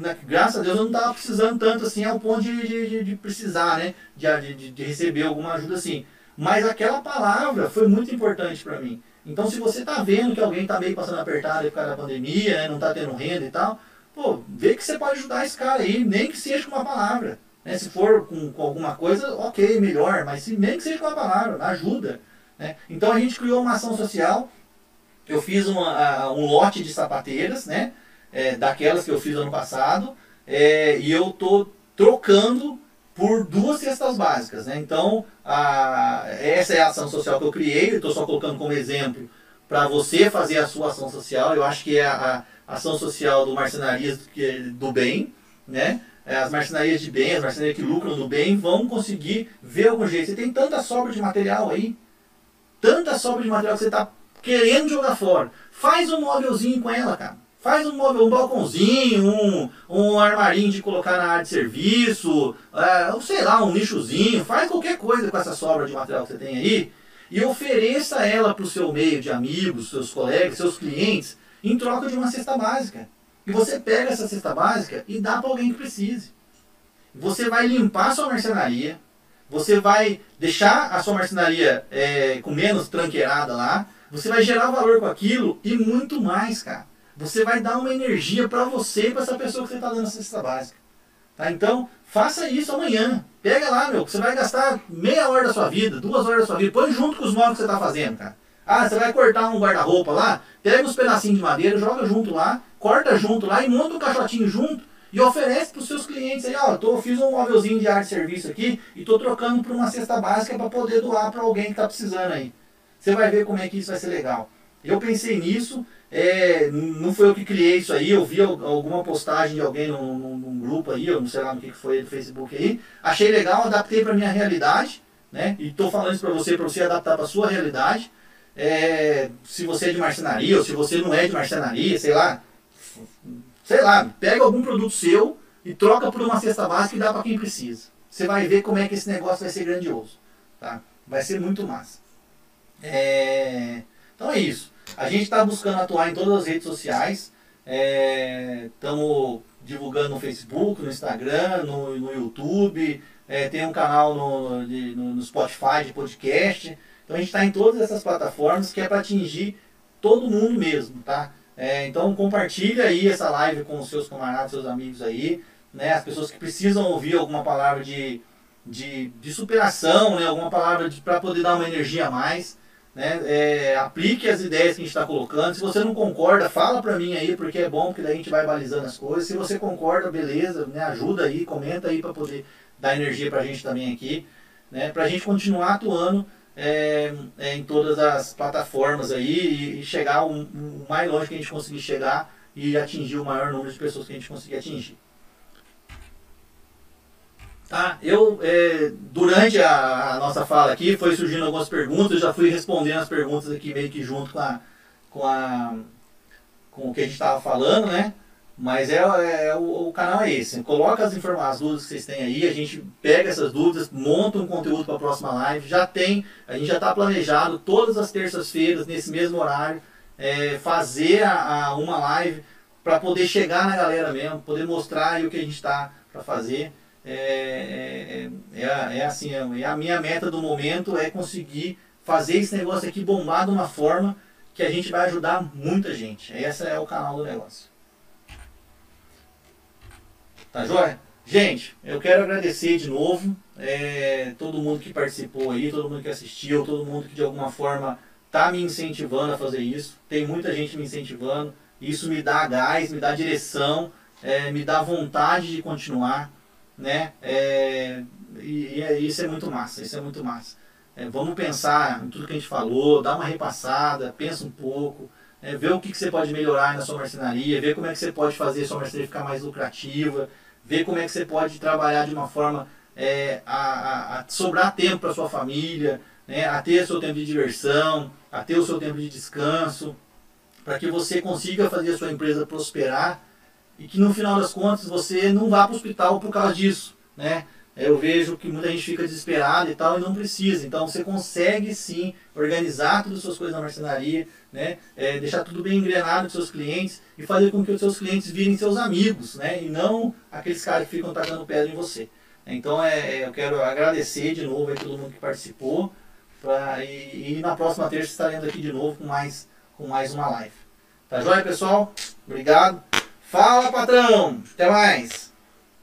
Na, graças a Deus eu não estava precisando tanto assim ao ponto de, de, de precisar, né? De, de, de, receber alguma ajuda assim. Mas aquela palavra foi muito importante para mim. Então se você está vendo que alguém está meio passando apertado por causa da pandemia, né? não está tendo renda e tal, pô, vê que você pode ajudar esse cara aí, nem que seja com uma palavra. Né? Se for com, com alguma coisa, ok, melhor, mas se, nem que seja com uma palavra, ajuda. Né? Então a gente criou uma ação social, eu fiz uma, um lote de sapateiras, né? É, daquelas que eu fiz ano passado, é, e eu estou trocando por duas cestas básicas. Né? Então, a, essa é a ação social que eu criei, estou só colocando como exemplo para você fazer a sua ação social. Eu acho que é a, a ação social do marcenaria do bem, né? É, as marcenarias de bem, as marcenarias que lucram no bem, vão conseguir ver algum jeito. Você tem tanta sobra de material aí, tanta sobra de material que você está querendo jogar fora. Faz um móvelzinho com ela, cara. Faz um, um balcãozinho, um, um armarinho de colocar na área de serviço, é, sei lá, um nichozinho. Faz qualquer coisa com essa sobra de material que você tem aí e ofereça ela para o seu meio de amigos, seus colegas, seus clientes, em troca de uma cesta básica. E você pega essa cesta básica e dá para alguém que precise. Você vai limpar sua marcenaria, você vai deixar a sua marcenaria é, com menos tranqueirada lá, você vai gerar valor com aquilo e muito mais, cara você vai dar uma energia para você e para essa pessoa que você está dando a cesta básica. Tá? Então, faça isso amanhã. Pega lá, meu, você vai gastar meia hora da sua vida, duas horas da sua vida. Põe junto com os móveis que você está fazendo, cara. Ah, você vai cortar um guarda-roupa lá, pega uns pedacinhos de madeira, joga junto lá, corta junto lá e monta um caixotinho junto e oferece para os seus clientes aí, ó, tô, fiz um móvelzinho de área de serviço aqui e estou trocando por uma cesta básica para poder doar para alguém que está precisando aí. Você vai ver como é que isso vai ser legal. Eu pensei nisso, é, não foi eu que criei isso aí, eu vi alguma postagem de alguém num, num, num grupo aí, eu não sei lá no que foi do Facebook aí, achei legal, adaptei para minha realidade, né? E estou falando isso para você, para você adaptar para sua realidade. É, se você é de marcenaria ou se você não é de marcenaria, sei lá, sei lá, pega algum produto seu e troca por uma cesta básica e dá para quem precisa. Você vai ver como é que esse negócio vai ser grandioso, tá? Vai ser muito massa. É, então é isso. A gente está buscando atuar em todas as redes sociais. Estamos é, divulgando no Facebook, no Instagram, no, no YouTube. É, tem um canal no, de, no, no, Spotify de podcast. Então a gente está em todas essas plataformas que é para atingir todo mundo mesmo, tá? É, então compartilha aí essa live com os seus camaradas, seus amigos aí, né? As pessoas que precisam ouvir alguma palavra de, de, de superação, né? Alguma palavra para poder dar uma energia a mais. Né? É, aplique as ideias que a gente está colocando. Se você não concorda, fala para mim aí, porque é bom, porque daí a gente vai balizando as coisas. Se você concorda, beleza, né? ajuda aí, comenta aí para poder dar energia para a gente também aqui. né, para a gente continuar atuando é, é, em todas as plataformas aí e, e chegar o, o, mais longe que a gente conseguir chegar e atingir o maior número de pessoas que a gente conseguir atingir. Tá? Eu, é, durante a, a, nossa fala aqui, foi surgindo algumas perguntas, eu já fui respondendo as perguntas aqui meio que junto com, a, com, a, com o que a gente estava falando, né? Mas é, é o, o, canal é esse. Coloca as informações, as dúvidas que vocês têm aí, a gente pega essas dúvidas, monta um conteúdo para a próxima live. Já tem, a gente já está planejado todas as terças-feiras, nesse mesmo horário, é, fazer a, a, uma live para poder chegar na galera mesmo, poder mostrar o que a gente está para fazer. É, é, é, é, assim, é, a minha meta do momento é conseguir fazer esse negócio aqui bombar de uma forma que a gente vai ajudar muita gente. Esse é o canal do negócio. Tá joia? Gente, eu quero agradecer de novo é, todo mundo que participou aí, todo mundo que assistiu, todo mundo que de alguma forma tá me incentivando a fazer isso. Tem muita gente me incentivando. Isso me dá gás, me dá direção, é, me dá vontade de continuar, né? É, e, e, é, isso é muito massa, isso é muito massa. É, vamos pensar em tudo que a gente falou, dá uma repassada, pensa um pouco, é, ver o que, que você pode melhorar na sua marcenaria, ver como é que você pode fazer a sua marcenaria ficar mais lucrativa, ver como é que você pode trabalhar de uma forma é, a, a, a, sobrar tempo para sua família, né, a ter o seu tempo de diversão, a ter o seu tempo de descanso, para que você consiga fazer a sua empresa prosperar e que no final das contas você não vá para o hospital por causa disso, né? Eu vejo que muita gente fica desesperada e tal e não precisa. Então você consegue sim organizar todas as suas coisas na marcenaria, né? É, deixar tudo bem engrenado com seus clientes e fazer com que os seus clientes virem seus amigos, né? E não aqueles caras que ficam tacando pedra em você. Então é, é eu quero agradecer de novo a todo mundo que participou. Pra, e, e, na próxima terça estaremos aqui de novo com mais, com mais uma live. Tá joia, pessoal? Obrigado. Fala, patrão! Até mais!